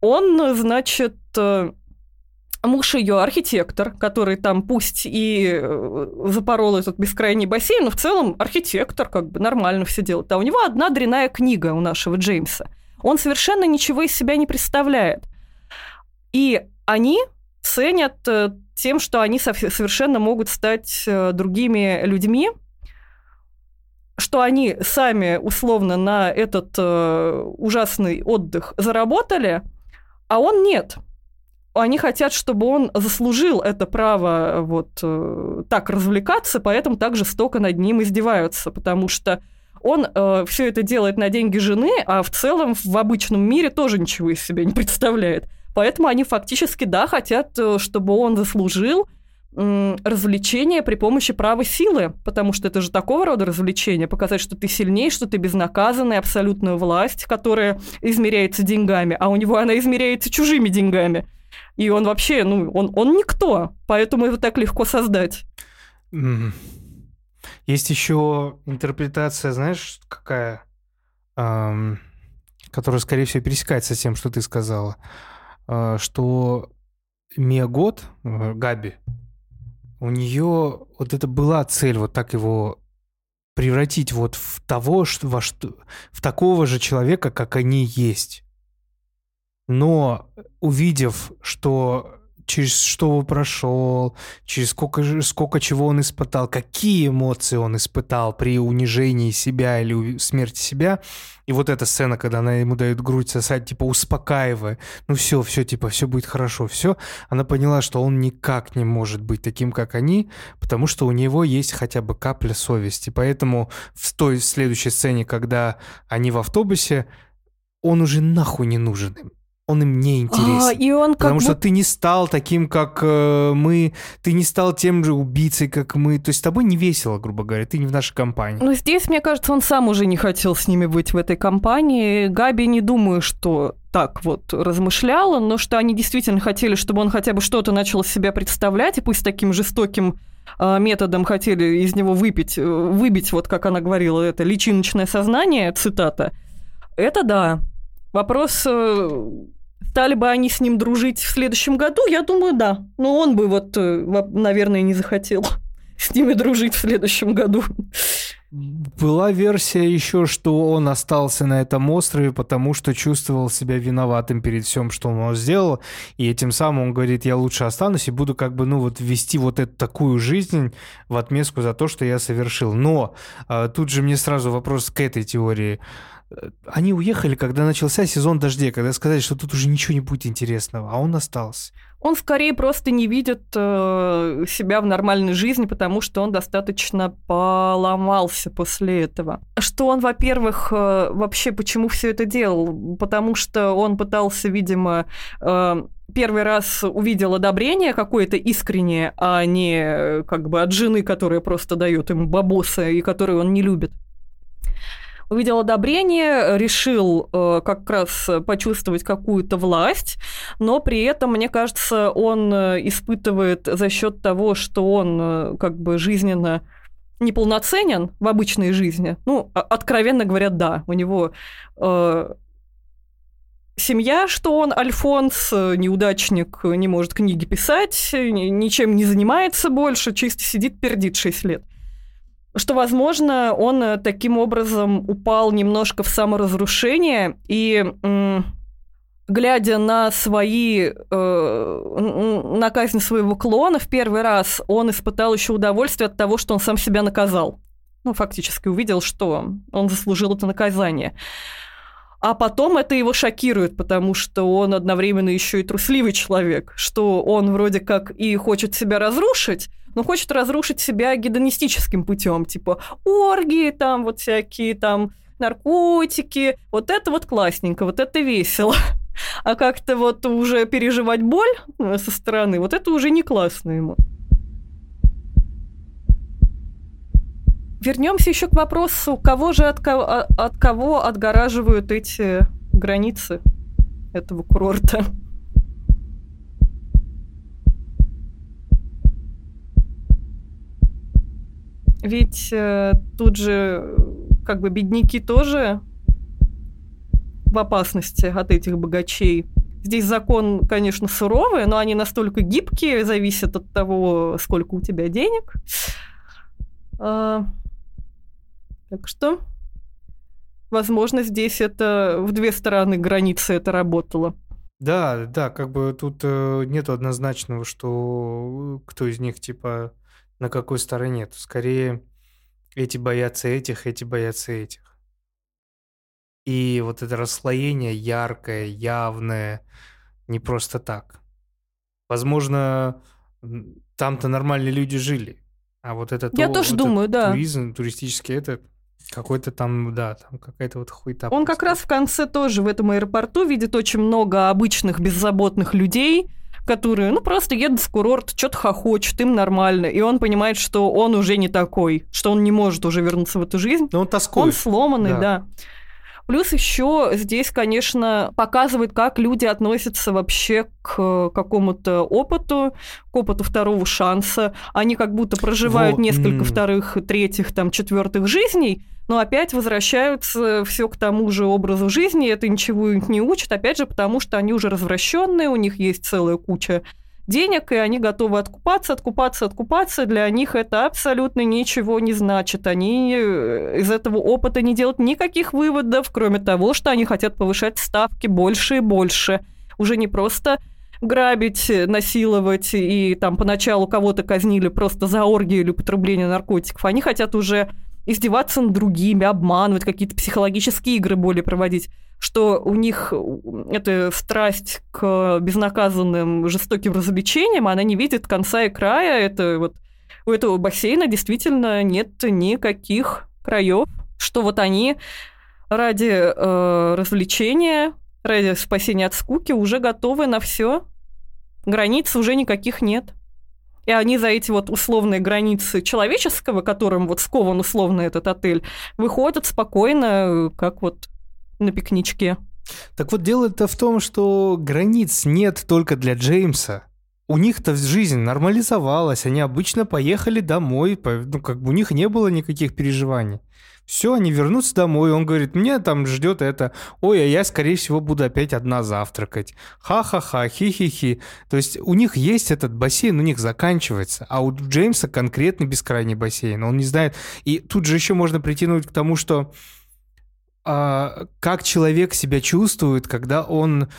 он, значит, э, муж ее архитектор, который там пусть и э, запорол этот бескрайний бассейн, но в целом архитектор, как бы нормально все делает. А у него одна дрянная книга у нашего Джеймса. Он совершенно ничего из себя не представляет. И они ценят э, тем, что они совершенно могут стать э, другими людьми, что они сами условно на этот э, ужасный отдых заработали, а он нет. Они хотят, чтобы он заслужил это право вот э, так развлекаться, поэтому так жестоко над ним издеваются, потому что он э, все это делает на деньги жены, а в целом в обычном мире тоже ничего из себя не представляет. Поэтому они фактически, да, хотят, э, чтобы он заслужил развлечение при помощи права силы, потому что это же такого рода развлечение, показать, что ты сильнее, что ты безнаказанный, абсолютную власть, которая измеряется деньгами, а у него она измеряется чужими деньгами. И он вообще, ну, он, он никто, поэтому его так легко создать. Есть еще интерпретация, знаешь, какая, эм, которая, скорее всего, пересекается с тем, что ты сказала. А, что Мия Год, э, Габи, у нее вот это была цель вот так его превратить вот в того, что, во что, в такого же человека, как они есть. Но увидев, что через что он прошел, через сколько, сколько чего он испытал, какие эмоции он испытал при унижении себя или смерти себя. И вот эта сцена, когда она ему дает грудь сосать, типа успокаивая, ну все, все, типа, все будет хорошо, все. Она поняла, что он никак не может быть таким, как они, потому что у него есть хотя бы капля совести. Поэтому в той следующей сцене, когда они в автобусе, он уже нахуй не нужен им он им не интересен. А, и он как Потому бы... что ты не стал таким, как э, мы, ты не стал тем же убийцей, как мы. То есть с тобой не весело, грубо говоря, ты не в нашей компании. Ну, здесь, мне кажется, он сам уже не хотел с ними быть в этой компании. Габи не думаю, что так вот размышляла, но что они действительно хотели, чтобы он хотя бы что-то начал себя представлять, и пусть таким жестоким э, методом хотели из него выпить, э, выбить, вот как она говорила, это личиночное сознание, цитата. Это да. Вопрос э, Стали бы они с ним дружить в следующем году? Я думаю, да. Но он бы вот, э, наверное, не захотел с ними дружить в следующем году. Была версия еще, что он остался на этом острове, потому что чувствовал себя виноватым перед всем, что он сделал, и этим самым он говорит, я лучше останусь и буду как бы, ну вот, вести вот эту такую жизнь в отместку за то, что я совершил. Но а, тут же мне сразу вопрос к этой теории. э, они уехали, когда начался сезон дождей, когда сказали, что тут уже ничего не будет интересного, а он остался. Он скорее просто не видит э, себя в нормальной жизни, потому что он достаточно поломался после этого. Что он, во-первых, э, вообще почему все это делал? Потому что он пытался, видимо, э, первый раз увидел одобрение какое-то искреннее, а не э, как бы от жены, которая просто дает ему бабоса и которую он не любит увидел одобрение, решил э, как раз почувствовать какую-то власть, но при этом, мне кажется, он э, испытывает за счет того, что он э, как бы жизненно неполноценен в обычной жизни. Ну, откровенно говоря, да, у него э, семья, что он Альфонс, неудачник, не может книги писать, ничем не занимается больше, чисто сидит, пердит 6 лет что, возможно, он э, таким образом упал немножко в саморазрушение и глядя на свои, э, на казнь своего клона в первый раз, он испытал еще удовольствие от того, что он сам себя наказал. Ну, фактически увидел, что он заслужил это наказание. А потом это его шокирует, потому что он одновременно еще и трусливый человек, что он вроде как и хочет себя разрушить, но хочет разрушить себя гедонистическим путем, типа оргии, там вот всякие там наркотики, вот это вот классненько, вот это весело. А как-то вот уже переживать боль э, со стороны, вот это уже не классно ему. Вернемся еще к вопросу, кого же от кого, от кого отгораживают эти границы этого курорта. Ведь э, тут же как бы бедняки тоже в опасности от этих богачей. Здесь закон, конечно, суровый, но они настолько гибкие, зависят от того, сколько у тебя денег. А, так что, возможно, здесь это в две стороны границы это работало. Да, да, как бы тут э, нету однозначного, что кто из них типа на какой стороне. Скорее, эти боятся этих, эти боятся этих. И вот это расслоение яркое, явное, не просто так. Возможно, там-то нормальные люди жили. А вот это Я то, тоже вот думаю, да. Туризм, туристический этот какой-то там, да, там какая-то вот хуйта. Он как раз в конце тоже в этом аэропорту видит очень много обычных беззаботных людей, которые, ну, просто едут в курорт, что-то хохочут, им нормально. И он понимает, что он уже не такой, что он не может уже вернуться в эту жизнь. Но он тоскует. Он сломанный, да. да. Плюс еще здесь, конечно, показывает, как люди относятся вообще к какому-то опыту, к опыту второго шанса. Они как будто проживают вот. несколько mm. вторых, третьих, там, четвертых жизней, но опять возвращаются все к тому же образу жизни, это ничего их не учит, опять же, потому что они уже развращенные, у них есть целая куча денег, и они готовы откупаться, откупаться, откупаться. Для них это абсолютно ничего не значит. Они э, из этого опыта не делают никаких выводов, кроме того, что они хотят повышать ставки больше и больше. Уже не просто грабить, насиловать и там поначалу кого-то казнили просто за оргию или употребление наркотиков. Они хотят уже издеваться над другими, обманывать, какие-то психологические игры более проводить, что у них эта страсть к безнаказанным жестоким развлечениям, она не видит конца и края. Это вот у этого бассейна действительно нет никаких краев, что вот они ради э, развлечения, ради спасения от скуки уже готовы на все. Границ уже никаких нет. И они за эти вот условные границы человеческого, которым вот скован условно этот отель, выходят спокойно, как вот на пикничке. Так вот, дело-то в том, что границ нет только для Джеймса. У них-то жизнь нормализовалась, они обычно поехали домой, ну, как бы у них не было никаких переживаний. Все, они вернутся домой. Он говорит, мне там ждет это. Ой, а я, скорее всего, буду опять одна завтракать. Ха-ха-ха, хи-хи-хи. То есть у них есть этот бассейн, у них заканчивается. А у Джеймса конкретно бескрайний бассейн. Он не знает. И тут же еще можно притянуть к тому, что а, как человек себя чувствует, когда он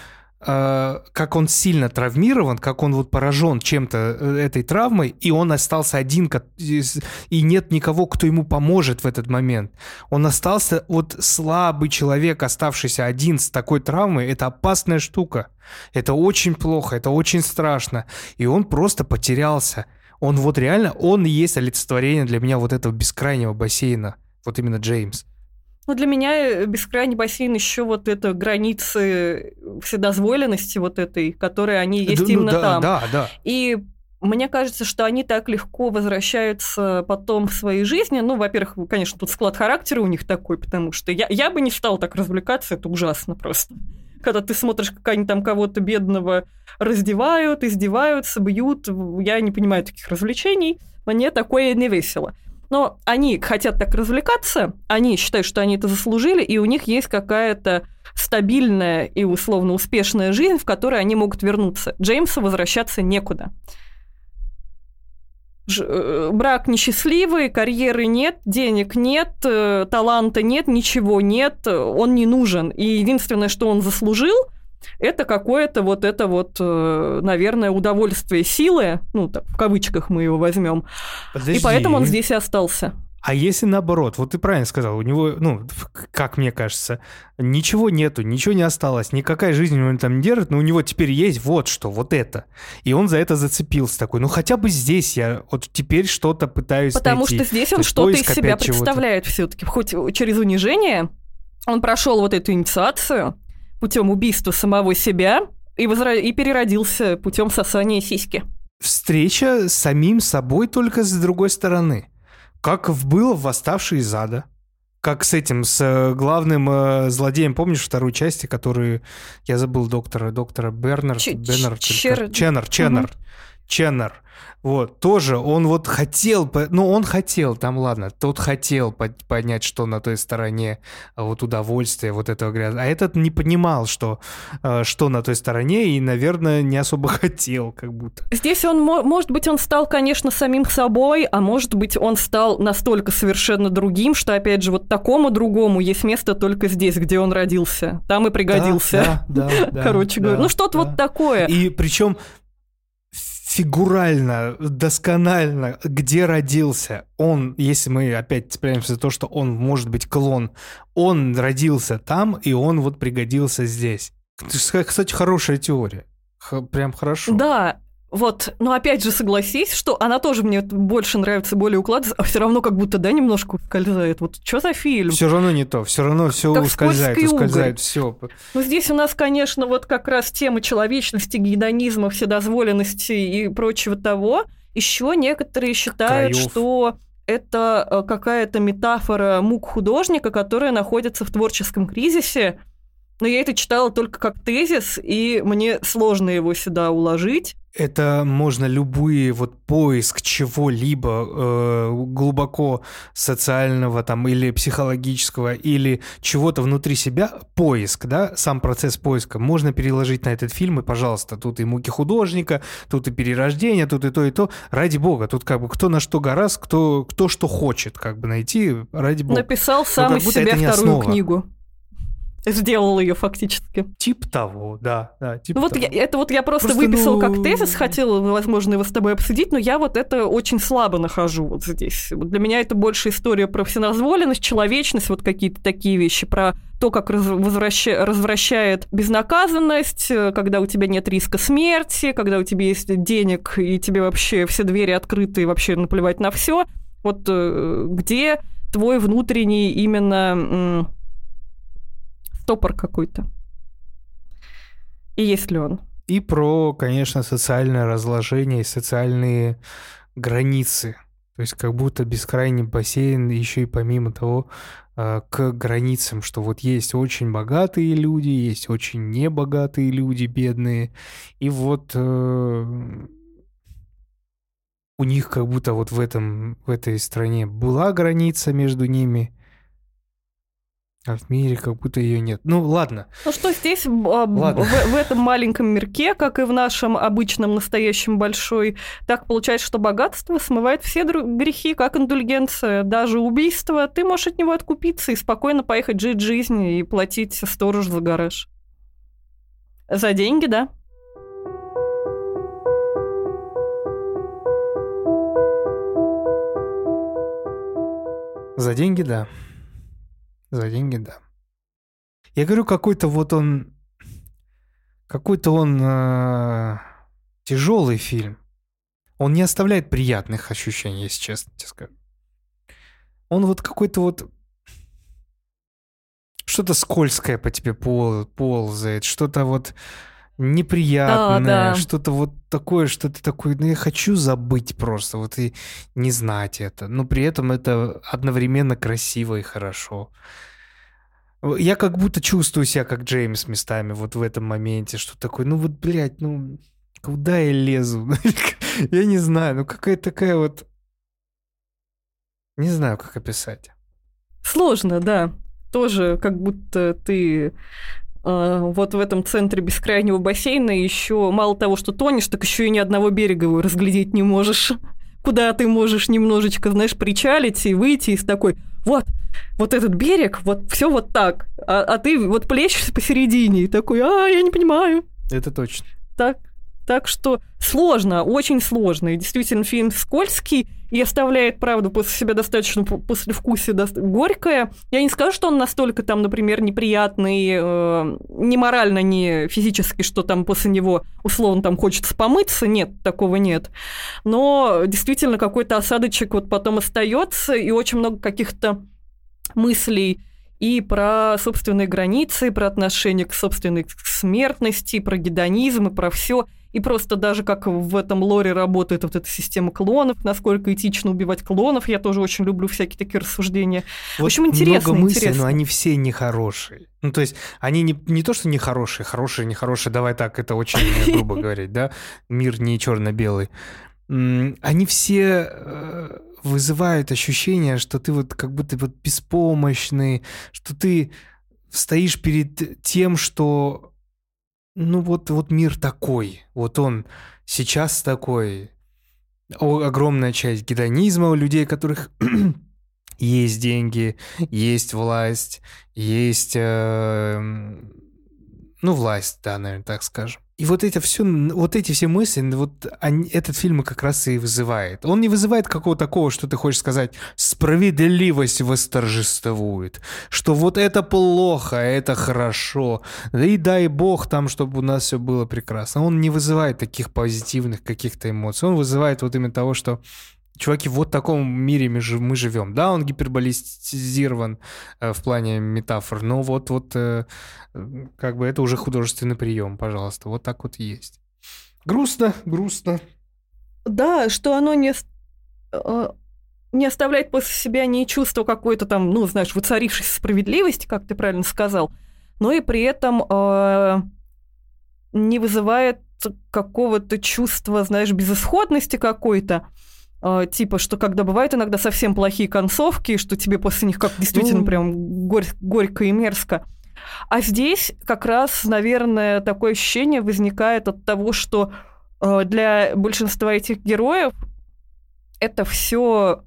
как он сильно травмирован, как он вот поражен чем-то э, этой травмой, и он остался один, и нет никого, кто ему поможет в этот момент. Он остался вот слабый человек, оставшийся один с такой травмой, это опасная штука. Это очень плохо, это очень страшно. И он просто потерялся. Он вот реально, он и есть олицетворение для меня вот этого бескрайнего бассейна. Вот именно Джеймс. Ну, для меня э, бескрайний бассейн еще вот это границы вседозволенности вот этой, которые они есть да, именно ну, да, там. Да, да. И мне кажется, что они так легко возвращаются потом в своей жизни. Ну, во-первых, конечно, тут склад характера у них такой, потому что я, я бы не стал так развлекаться, это ужасно просто. Когда ты смотришь, как они там кого-то бедного раздевают, издеваются, бьют, я не понимаю таких развлечений, мне такое не весело. Но они хотят так развлекаться, они считают, что они это заслужили, и у них есть какая-то стабильная и условно успешная жизнь, в которой они могут вернуться. Джеймсу возвращаться некуда. Ж, э, брак несчастливый, карьеры нет, денег нет, э, таланта нет, ничего нет, он не нужен. И единственное, что он заслужил, это какое-то вот это вот, э, наверное, удовольствие силы, ну, так, в кавычках мы его возьмем. Подожди. И поэтому он здесь и остался. А если наоборот, вот ты правильно сказал, у него, ну, как мне кажется, ничего нету, ничего не осталось, никакая жизнь него там не держит, но у него теперь есть вот что, вот это. И он за это зацепился такой, ну хотя бы здесь я вот теперь что-то пытаюсь Потому найти. что здесь он что-то из себя представляет все-таки, хоть через унижение, он прошел вот эту инициацию, путем убийства самого себя и, возра... и переродился путем сосания сиськи. Встреча с самим собой только с другой стороны. Как было в «Восставший из ада». Как с этим, с э, главным э, злодеем, помнишь вторую части, который, я забыл доктора, доктора Бернард, Ч- Бернард, Чер... Ченнер, Ченнер, угу. Ченнер. Вот, тоже он вот хотел, ну, он хотел, там, ладно, тот хотел поднять, что на той стороне а вот удовольствие вот этого гряза, а этот не понимал, что, э, что на той стороне, и, наверное, не особо хотел, как будто. Здесь он, может быть, он стал, конечно, самим собой, а может быть, он стал настолько совершенно другим, что, опять же, вот такому другому есть место только здесь, где он родился. Там и пригодился. Да, да, да, Короче да, говоря, ну что-то да. вот такое. И причем фигурально, досконально, где родился. Он, если мы опять цепляемся за то, что он может быть клон, он родился там, и он вот пригодился здесь. Кстати, хорошая теория. Х прям хорошо. Да, вот, но опять же согласись, что она тоже мне больше нравится, более укладывается, а все равно как будто, да, немножко ускользает. Вот что за фильм? Все равно не то, все равно все ускользает, ускользает все. Ну здесь у нас, конечно, вот как раз тема человечности, гедонизма, вседозволенности и прочего того. Еще некоторые считают, Краев. что это э, какая-то метафора мук художника, которая находится в творческом кризисе. Но я это читала только как тезис, и мне сложно его сюда уложить это можно любые вот поиск чего-либо э, глубоко социального там или психологического или чего-то внутри себя поиск, да, сам процесс поиска можно переложить на этот фильм и, пожалуйста, тут и муки художника, тут и перерождение, тут и то и то, ради бога, тут как бы кто на что гораздо, кто кто что хочет, как бы найти, ради бога. Написал сам из себя вторую основа. книгу. Сделал ее фактически. Тип того, да. да тип ну, вот того. Я, это вот я просто, просто выписал ну... как тезис, хотела, возможно, его с тобой обсудить, но я вот это очень слабо нахожу вот здесь. Для меня это больше история про всеназволенность, человечность, вот какие-то такие вещи, про то, как раз, возвраща, развращает безнаказанность, когда у тебя нет риска смерти, когда у тебя есть денег, и тебе вообще все двери открыты, и вообще наплевать на все. Вот э, где твой внутренний именно стопор какой-то. И есть ли он? И про, конечно, социальное разложение и социальные границы. То есть как будто бескрайний бассейн еще и помимо того а, к границам, что вот есть очень богатые люди, есть очень небогатые люди, бедные, и вот э, у них как будто вот в этом в этой стране была граница между ними, а в мире как будто ее нет. Ну ладно. Ну что здесь ладно. В, в этом маленьком мирке, как и в нашем обычном настоящем большой, так получается, что богатство смывает все грехи, как индульгенция, даже убийство. Ты можешь от него откупиться и спокойно поехать жить жизнь и платить сторож за гараж. За деньги, да. За деньги, да. За деньги, да. Я говорю, какой-то вот он... Какой-то он э, тяжелый фильм. Он не оставляет приятных ощущений, если честно тебе скажу. Он вот какой-то вот... Что-то скользкое по тебе пол, ползает, что-то вот неприятное, Да, да. что-то вот такое, что ты такой, ну я хочу забыть просто, вот и не знать это. Но при этом это одновременно красиво и хорошо. Я как будто чувствую себя как Джеймс местами вот в этом моменте, что такой, ну вот, блядь, ну куда я лезу? Я не знаю, ну какая такая вот... Не знаю, как описать. Сложно, да. Тоже как будто ты вот в этом центре бескрайнего бассейна еще мало того, что тонешь, так еще и ни одного берега его разглядеть не можешь. Куда ты можешь немножечко, знаешь, причалить и выйти из такой, вот, вот этот берег, вот все вот так, а, а ты вот плещешься посередине и такой, а, я не понимаю. Это точно. Так, так что сложно, очень сложно. И действительно, фильм скользкий и оставляет, правда, после себя достаточно п- послевкусие до... горькое. Я не скажу, что он настолько там, например, неприятный, э, ни морально, ни физически, что там после него условно там хочется помыться. Нет, такого нет. Но действительно какой-то осадочек вот потом остается, и очень много каких-то мыслей и про собственные границы, и про отношение к собственной смертности, и про гедонизм, и про все. И просто даже как в этом лоре работает вот эта система клонов, насколько этично убивать клонов. Я тоже очень люблю всякие такие рассуждения. Вот в общем, интересно, много мыслей, интересно. но они все нехорошие. Ну, то есть, они не, не то, что нехорошие, хорошие, нехорошие, давай так, это очень грубо говорить, да? Мир не черно-белый. Они все э, вызывают ощущение, что ты вот как будто вот беспомощный, что ты стоишь перед тем, что ну вот, вот мир такой, вот он сейчас такой. О- огромная часть гедонизма у людей, у которых есть деньги, есть власть, есть, э, ну, власть, да, наверное, так скажем. И вот это все, вот эти все мысли, вот они- этот фильм как раз и вызывает. Он не вызывает какого-то такого, что ты хочешь сказать, справедливость восторжествует, что вот это плохо, а это хорошо, да и дай бог там, чтобы у нас все было прекрасно. Он не вызывает таких позитивных каких-то эмоций, он вызывает вот именно того, что Чуваки, вот в таком мире мы, жи- мы живем. Да, он гиперболизирован э, в плане метафор, но вот, вот э, как бы это уже художественный прием, пожалуйста. Вот так вот и есть. Грустно, грустно. Да, что оно не, э, не оставляет после себя ни чувства какой-то там, ну, знаешь, воцарившейся справедливости, как ты правильно сказал, но и при этом э, не вызывает какого-то чувства, знаешь, безысходности какой-то. Э, типа, что когда бывают иногда совсем плохие концовки, что тебе после них как действительно Ну. прям горь- горько и мерзко. А здесь как раз, наверное, такое ощущение возникает от того, что э, для большинства этих героев это все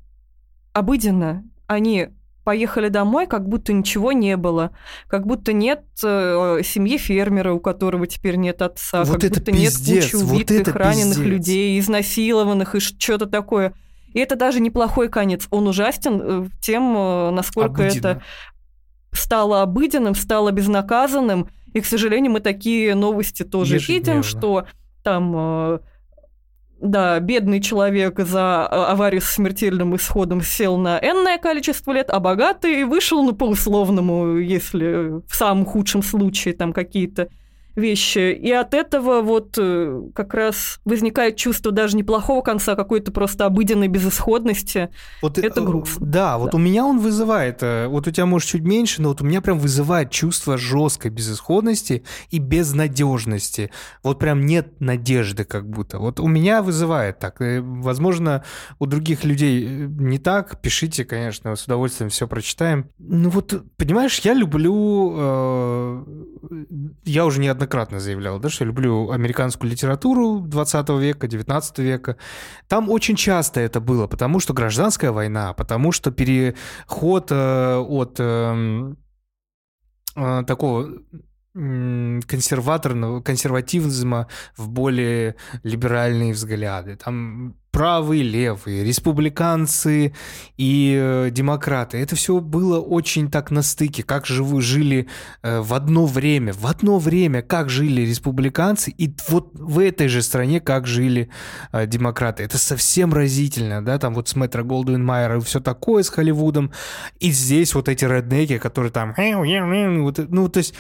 обыденно. Они поехали домой, как будто ничего не было, как будто нет э, семьи фермера, у которого теперь нет отца, Вот как это будто нет пиздец, кучи вот убитых, это раненых пиздец. людей, изнасилованных и что-то такое. И это даже неплохой конец. Он ужастен э, тем, э, насколько Обыденно. это стало обыденным, стало безнаказанным. И, к сожалению, мы такие новости тоже видим, Ежедневно. что там, э, да, бедный человек за э, аварию с смертельным исходом сел на энное количество лет, а богатый вышел ну, по условному, если в самом худшем случае там какие-то вещи. И от этого вот э, как раз возникает чувство даже неплохого конца, какой-то просто обыденной безысходности. Вот, Это э, грустно. Да, вот Да. у меня он вызывает, э, вот у тебя может чуть меньше, но вот у меня прям вызывает чувство жесткой безысходности и безнадежности. Вот прям нет надежды как будто. Вот у меня вызывает так. Э, Возможно, у других людей э, не так. Пишите, конечно, с удовольствием все прочитаем. Ну вот, понимаешь, я люблю... э, Я уже неоднократно заявлял, да, что я люблю американскую литературу 20 века, 19 века. Там очень часто это было, потому что гражданская война, потому что переход э, от эм, э, такого консерваторного, консерватизма в более либеральные взгляды. Там правые, левые, республиканцы и э, демократы. Это все было очень так на стыке, как живу, жили э, в одно время, в одно время, как жили республиканцы, и вот в этой же стране, как жили э, демократы. Это совсем разительно, да, там вот с Мэтро Голдуин Майер и все такое с Холливудом, и здесь вот эти реднеки, которые там, ну, то есть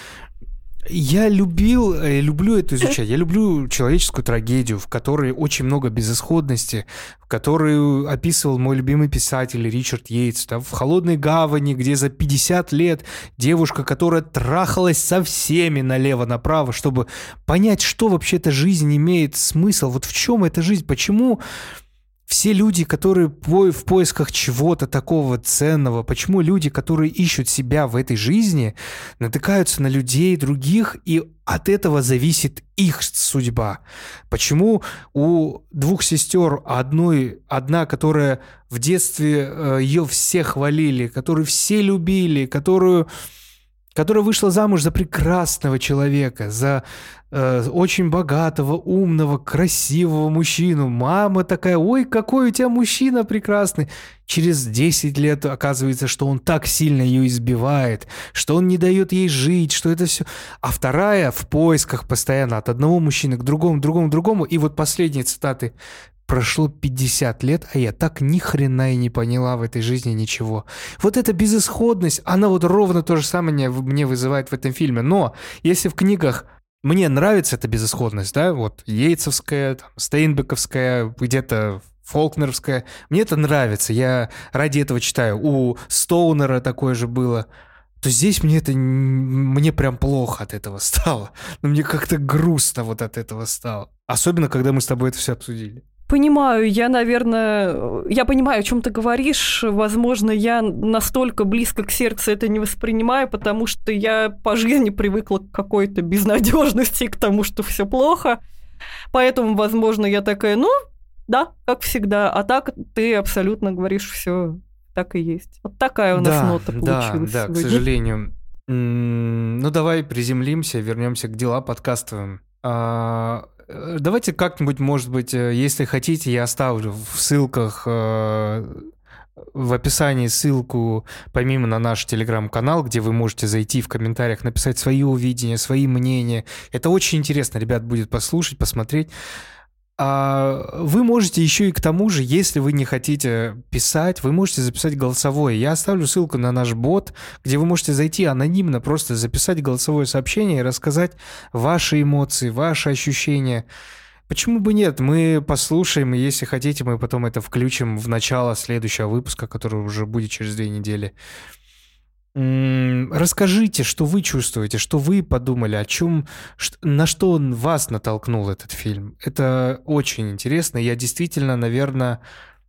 я любил, э, люблю это изучать. Я люблю человеческую трагедию, в которой очень много безысходности, в которую описывал мой любимый писатель Ричард Йейтс. Да, в «Холодной гавани», где за 50 лет девушка, которая трахалась со всеми налево-направо, чтобы понять, что вообще эта жизнь имеет смысл, вот в чем эта жизнь, почему все люди, которые в поисках чего-то такого ценного, почему люди, которые ищут себя в этой жизни, натыкаются на людей других, и от этого зависит их судьба. Почему у двух сестер одной, одна, которая в детстве э, ее все хвалили, которую все любили, которую которая вышла замуж за прекрасного человека, за э, очень богатого, умного, красивого мужчину. Мама такая, ой, какой у тебя мужчина прекрасный. Через 10 лет оказывается, что он так сильно ее избивает, что он не дает ей жить, что это все. А вторая в поисках постоянно от одного мужчины к другому, другому, другому. И вот последние цитаты Прошло 50 лет, а я так ни хрена и не поняла в этой жизни ничего. Вот эта безысходность, она вот ровно то же самое мне вызывает в этом фильме. Но если в книгах мне нравится эта безысходность, да, вот Ейцевская, там, Стейнбековская, где-то Фолкнеровская, мне это нравится, я ради этого читаю. У Стоунера такое же было то здесь мне это мне прям плохо от этого стало. Но мне как-то грустно вот от этого стало. Особенно, когда мы с тобой это все обсудили. Понимаю, я, наверное, я понимаю, о чем ты говоришь. Возможно, я настолько близко к сердцу это не воспринимаю, потому что я по жизни привыкла к какой-то безнадежности, к тому, что все плохо. Поэтому, возможно, я такая, ну, да, как всегда. А так ты абсолютно говоришь все так и есть. Вот такая у нас да, нота получилась. Да, да, к сожалению. Ну, давай приземлимся, вернемся к дела подкастовым. А, давайте как-нибудь, может быть, э, если хотите, я оставлю в ссылках э, в описании ссылку, помимо на наш телеграм-канал, где вы можете зайти в комментариях, написать свои увидения, свои мнения. Это очень интересно, ребят, будет послушать, посмотреть. А вы можете еще и к тому же, если вы не хотите писать, вы можете записать голосовое. Я оставлю ссылку на наш бот, где вы можете зайти анонимно, просто записать голосовое сообщение и рассказать ваши эмоции, ваши ощущения. Почему бы нет? Мы послушаем, и если хотите, мы потом это включим в начало следующего выпуска, который уже будет через две недели. Расскажите, что вы чувствуете, что вы подумали, о чем, на что он вас натолкнул этот фильм. Это очень интересно. Я действительно, наверное,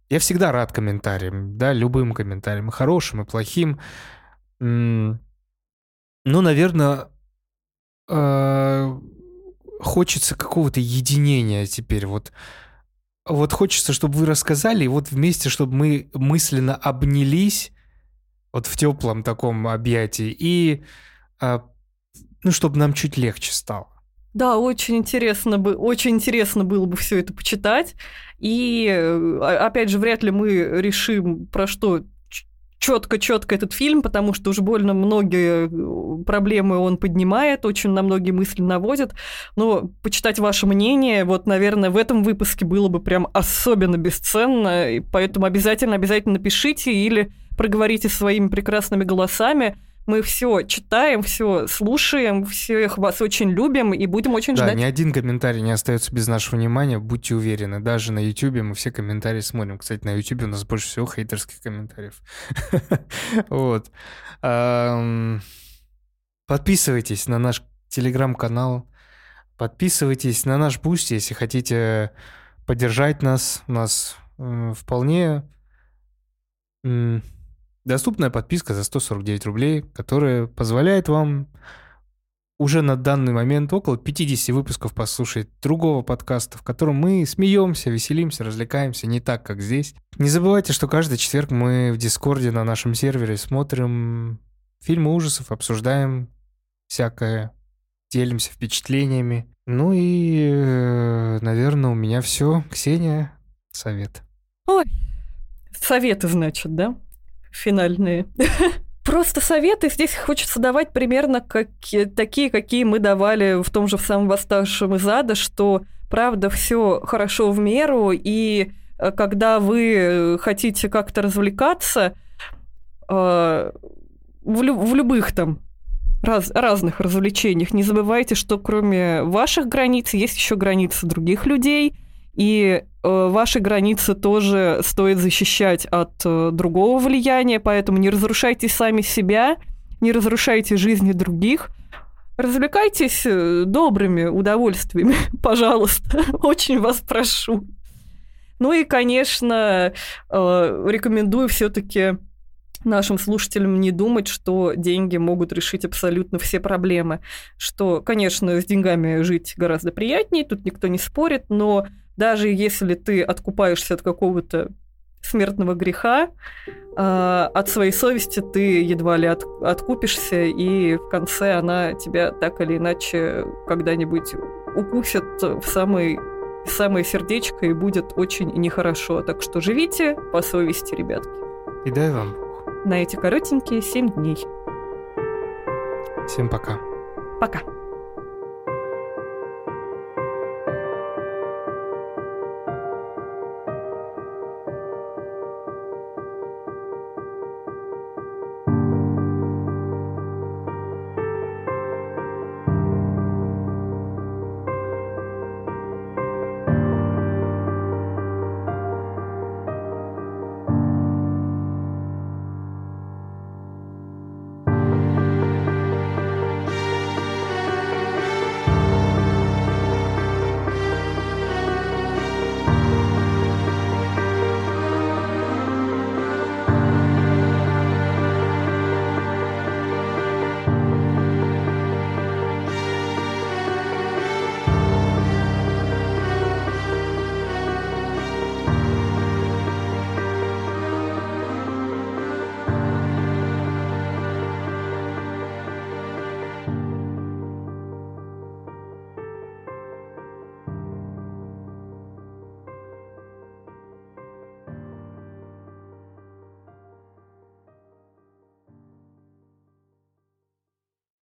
я всегда рад комментариям, да, любым комментариям, хорошим, и плохим. Ну, наверное, а, хочется какого-то единения теперь. Вот, вот хочется, чтобы вы рассказали, и вот вместе, чтобы мы мысленно обнялись вот в теплом таком объятии, и а, ну, чтобы нам чуть легче стало. Да, очень интересно бы, очень интересно было бы все это почитать. И а, опять же, вряд ли мы решим, про что четко-четко этот фильм, потому что уж больно многие э, проблемы он поднимает, очень на многие мысли наводит. Но почитать ваше мнение, вот, наверное, в этом выпуске было бы прям особенно бесценно, и поэтому обязательно, обязательно напишите или проговорите своими прекрасными голосами. Мы все читаем, все слушаем, всех вас очень любим и будем очень да, ждать. ни один комментарий не остается без нашего внимания, будьте уверены. Даже на YouTube мы все комментарии смотрим. Кстати, на YouTube у нас больше всего хейтерских комментариев. Вот. Подписывайтесь на наш телеграм-канал, подписывайтесь на наш Бусти, если хотите поддержать нас. У нас вполне Доступная подписка за 149 рублей, которая позволяет вам уже на данный момент около 50 выпусков послушать другого подкаста, в котором мы смеемся, веселимся, развлекаемся, не так, как здесь. Не забывайте, что каждый четверг мы в Дискорде на нашем сервере смотрим фильмы ужасов, обсуждаем всякое делимся впечатлениями. Ну и, э, наверное, у меня все. Ксения, совет. Ой, советы, значит, да? Финальные. Просто советы здесь хочется давать примерно как, такие, какие мы давали в том же самом восставшем из ада, что правда все хорошо в меру, и э, когда вы хотите как-то развлекаться, э, в, лю- в любых там раз, разных развлечениях, не забывайте, что кроме ваших границ есть еще границы других людей, и э, ваши границы тоже стоит защищать от э, другого влияния, поэтому не разрушайте сами себя, не разрушайте жизни других. Развлекайтесь э, добрыми удовольствиями, пожалуйста. Очень вас прошу. Ну и, конечно, э, рекомендую все-таки нашим слушателям не думать, что деньги могут решить абсолютно все проблемы. Что, конечно, с деньгами жить гораздо приятнее, тут никто не спорит, но даже если ты откупаешься от какого-то смертного греха, э, от своей совести ты едва ли от, откупишься, и в конце она тебя так или иначе когда-нибудь укусит в самый самое сердечко и будет очень нехорошо. Так что живите по совести, ребятки. И дай вам На эти коротенькие семь дней. Всем пока. Пока.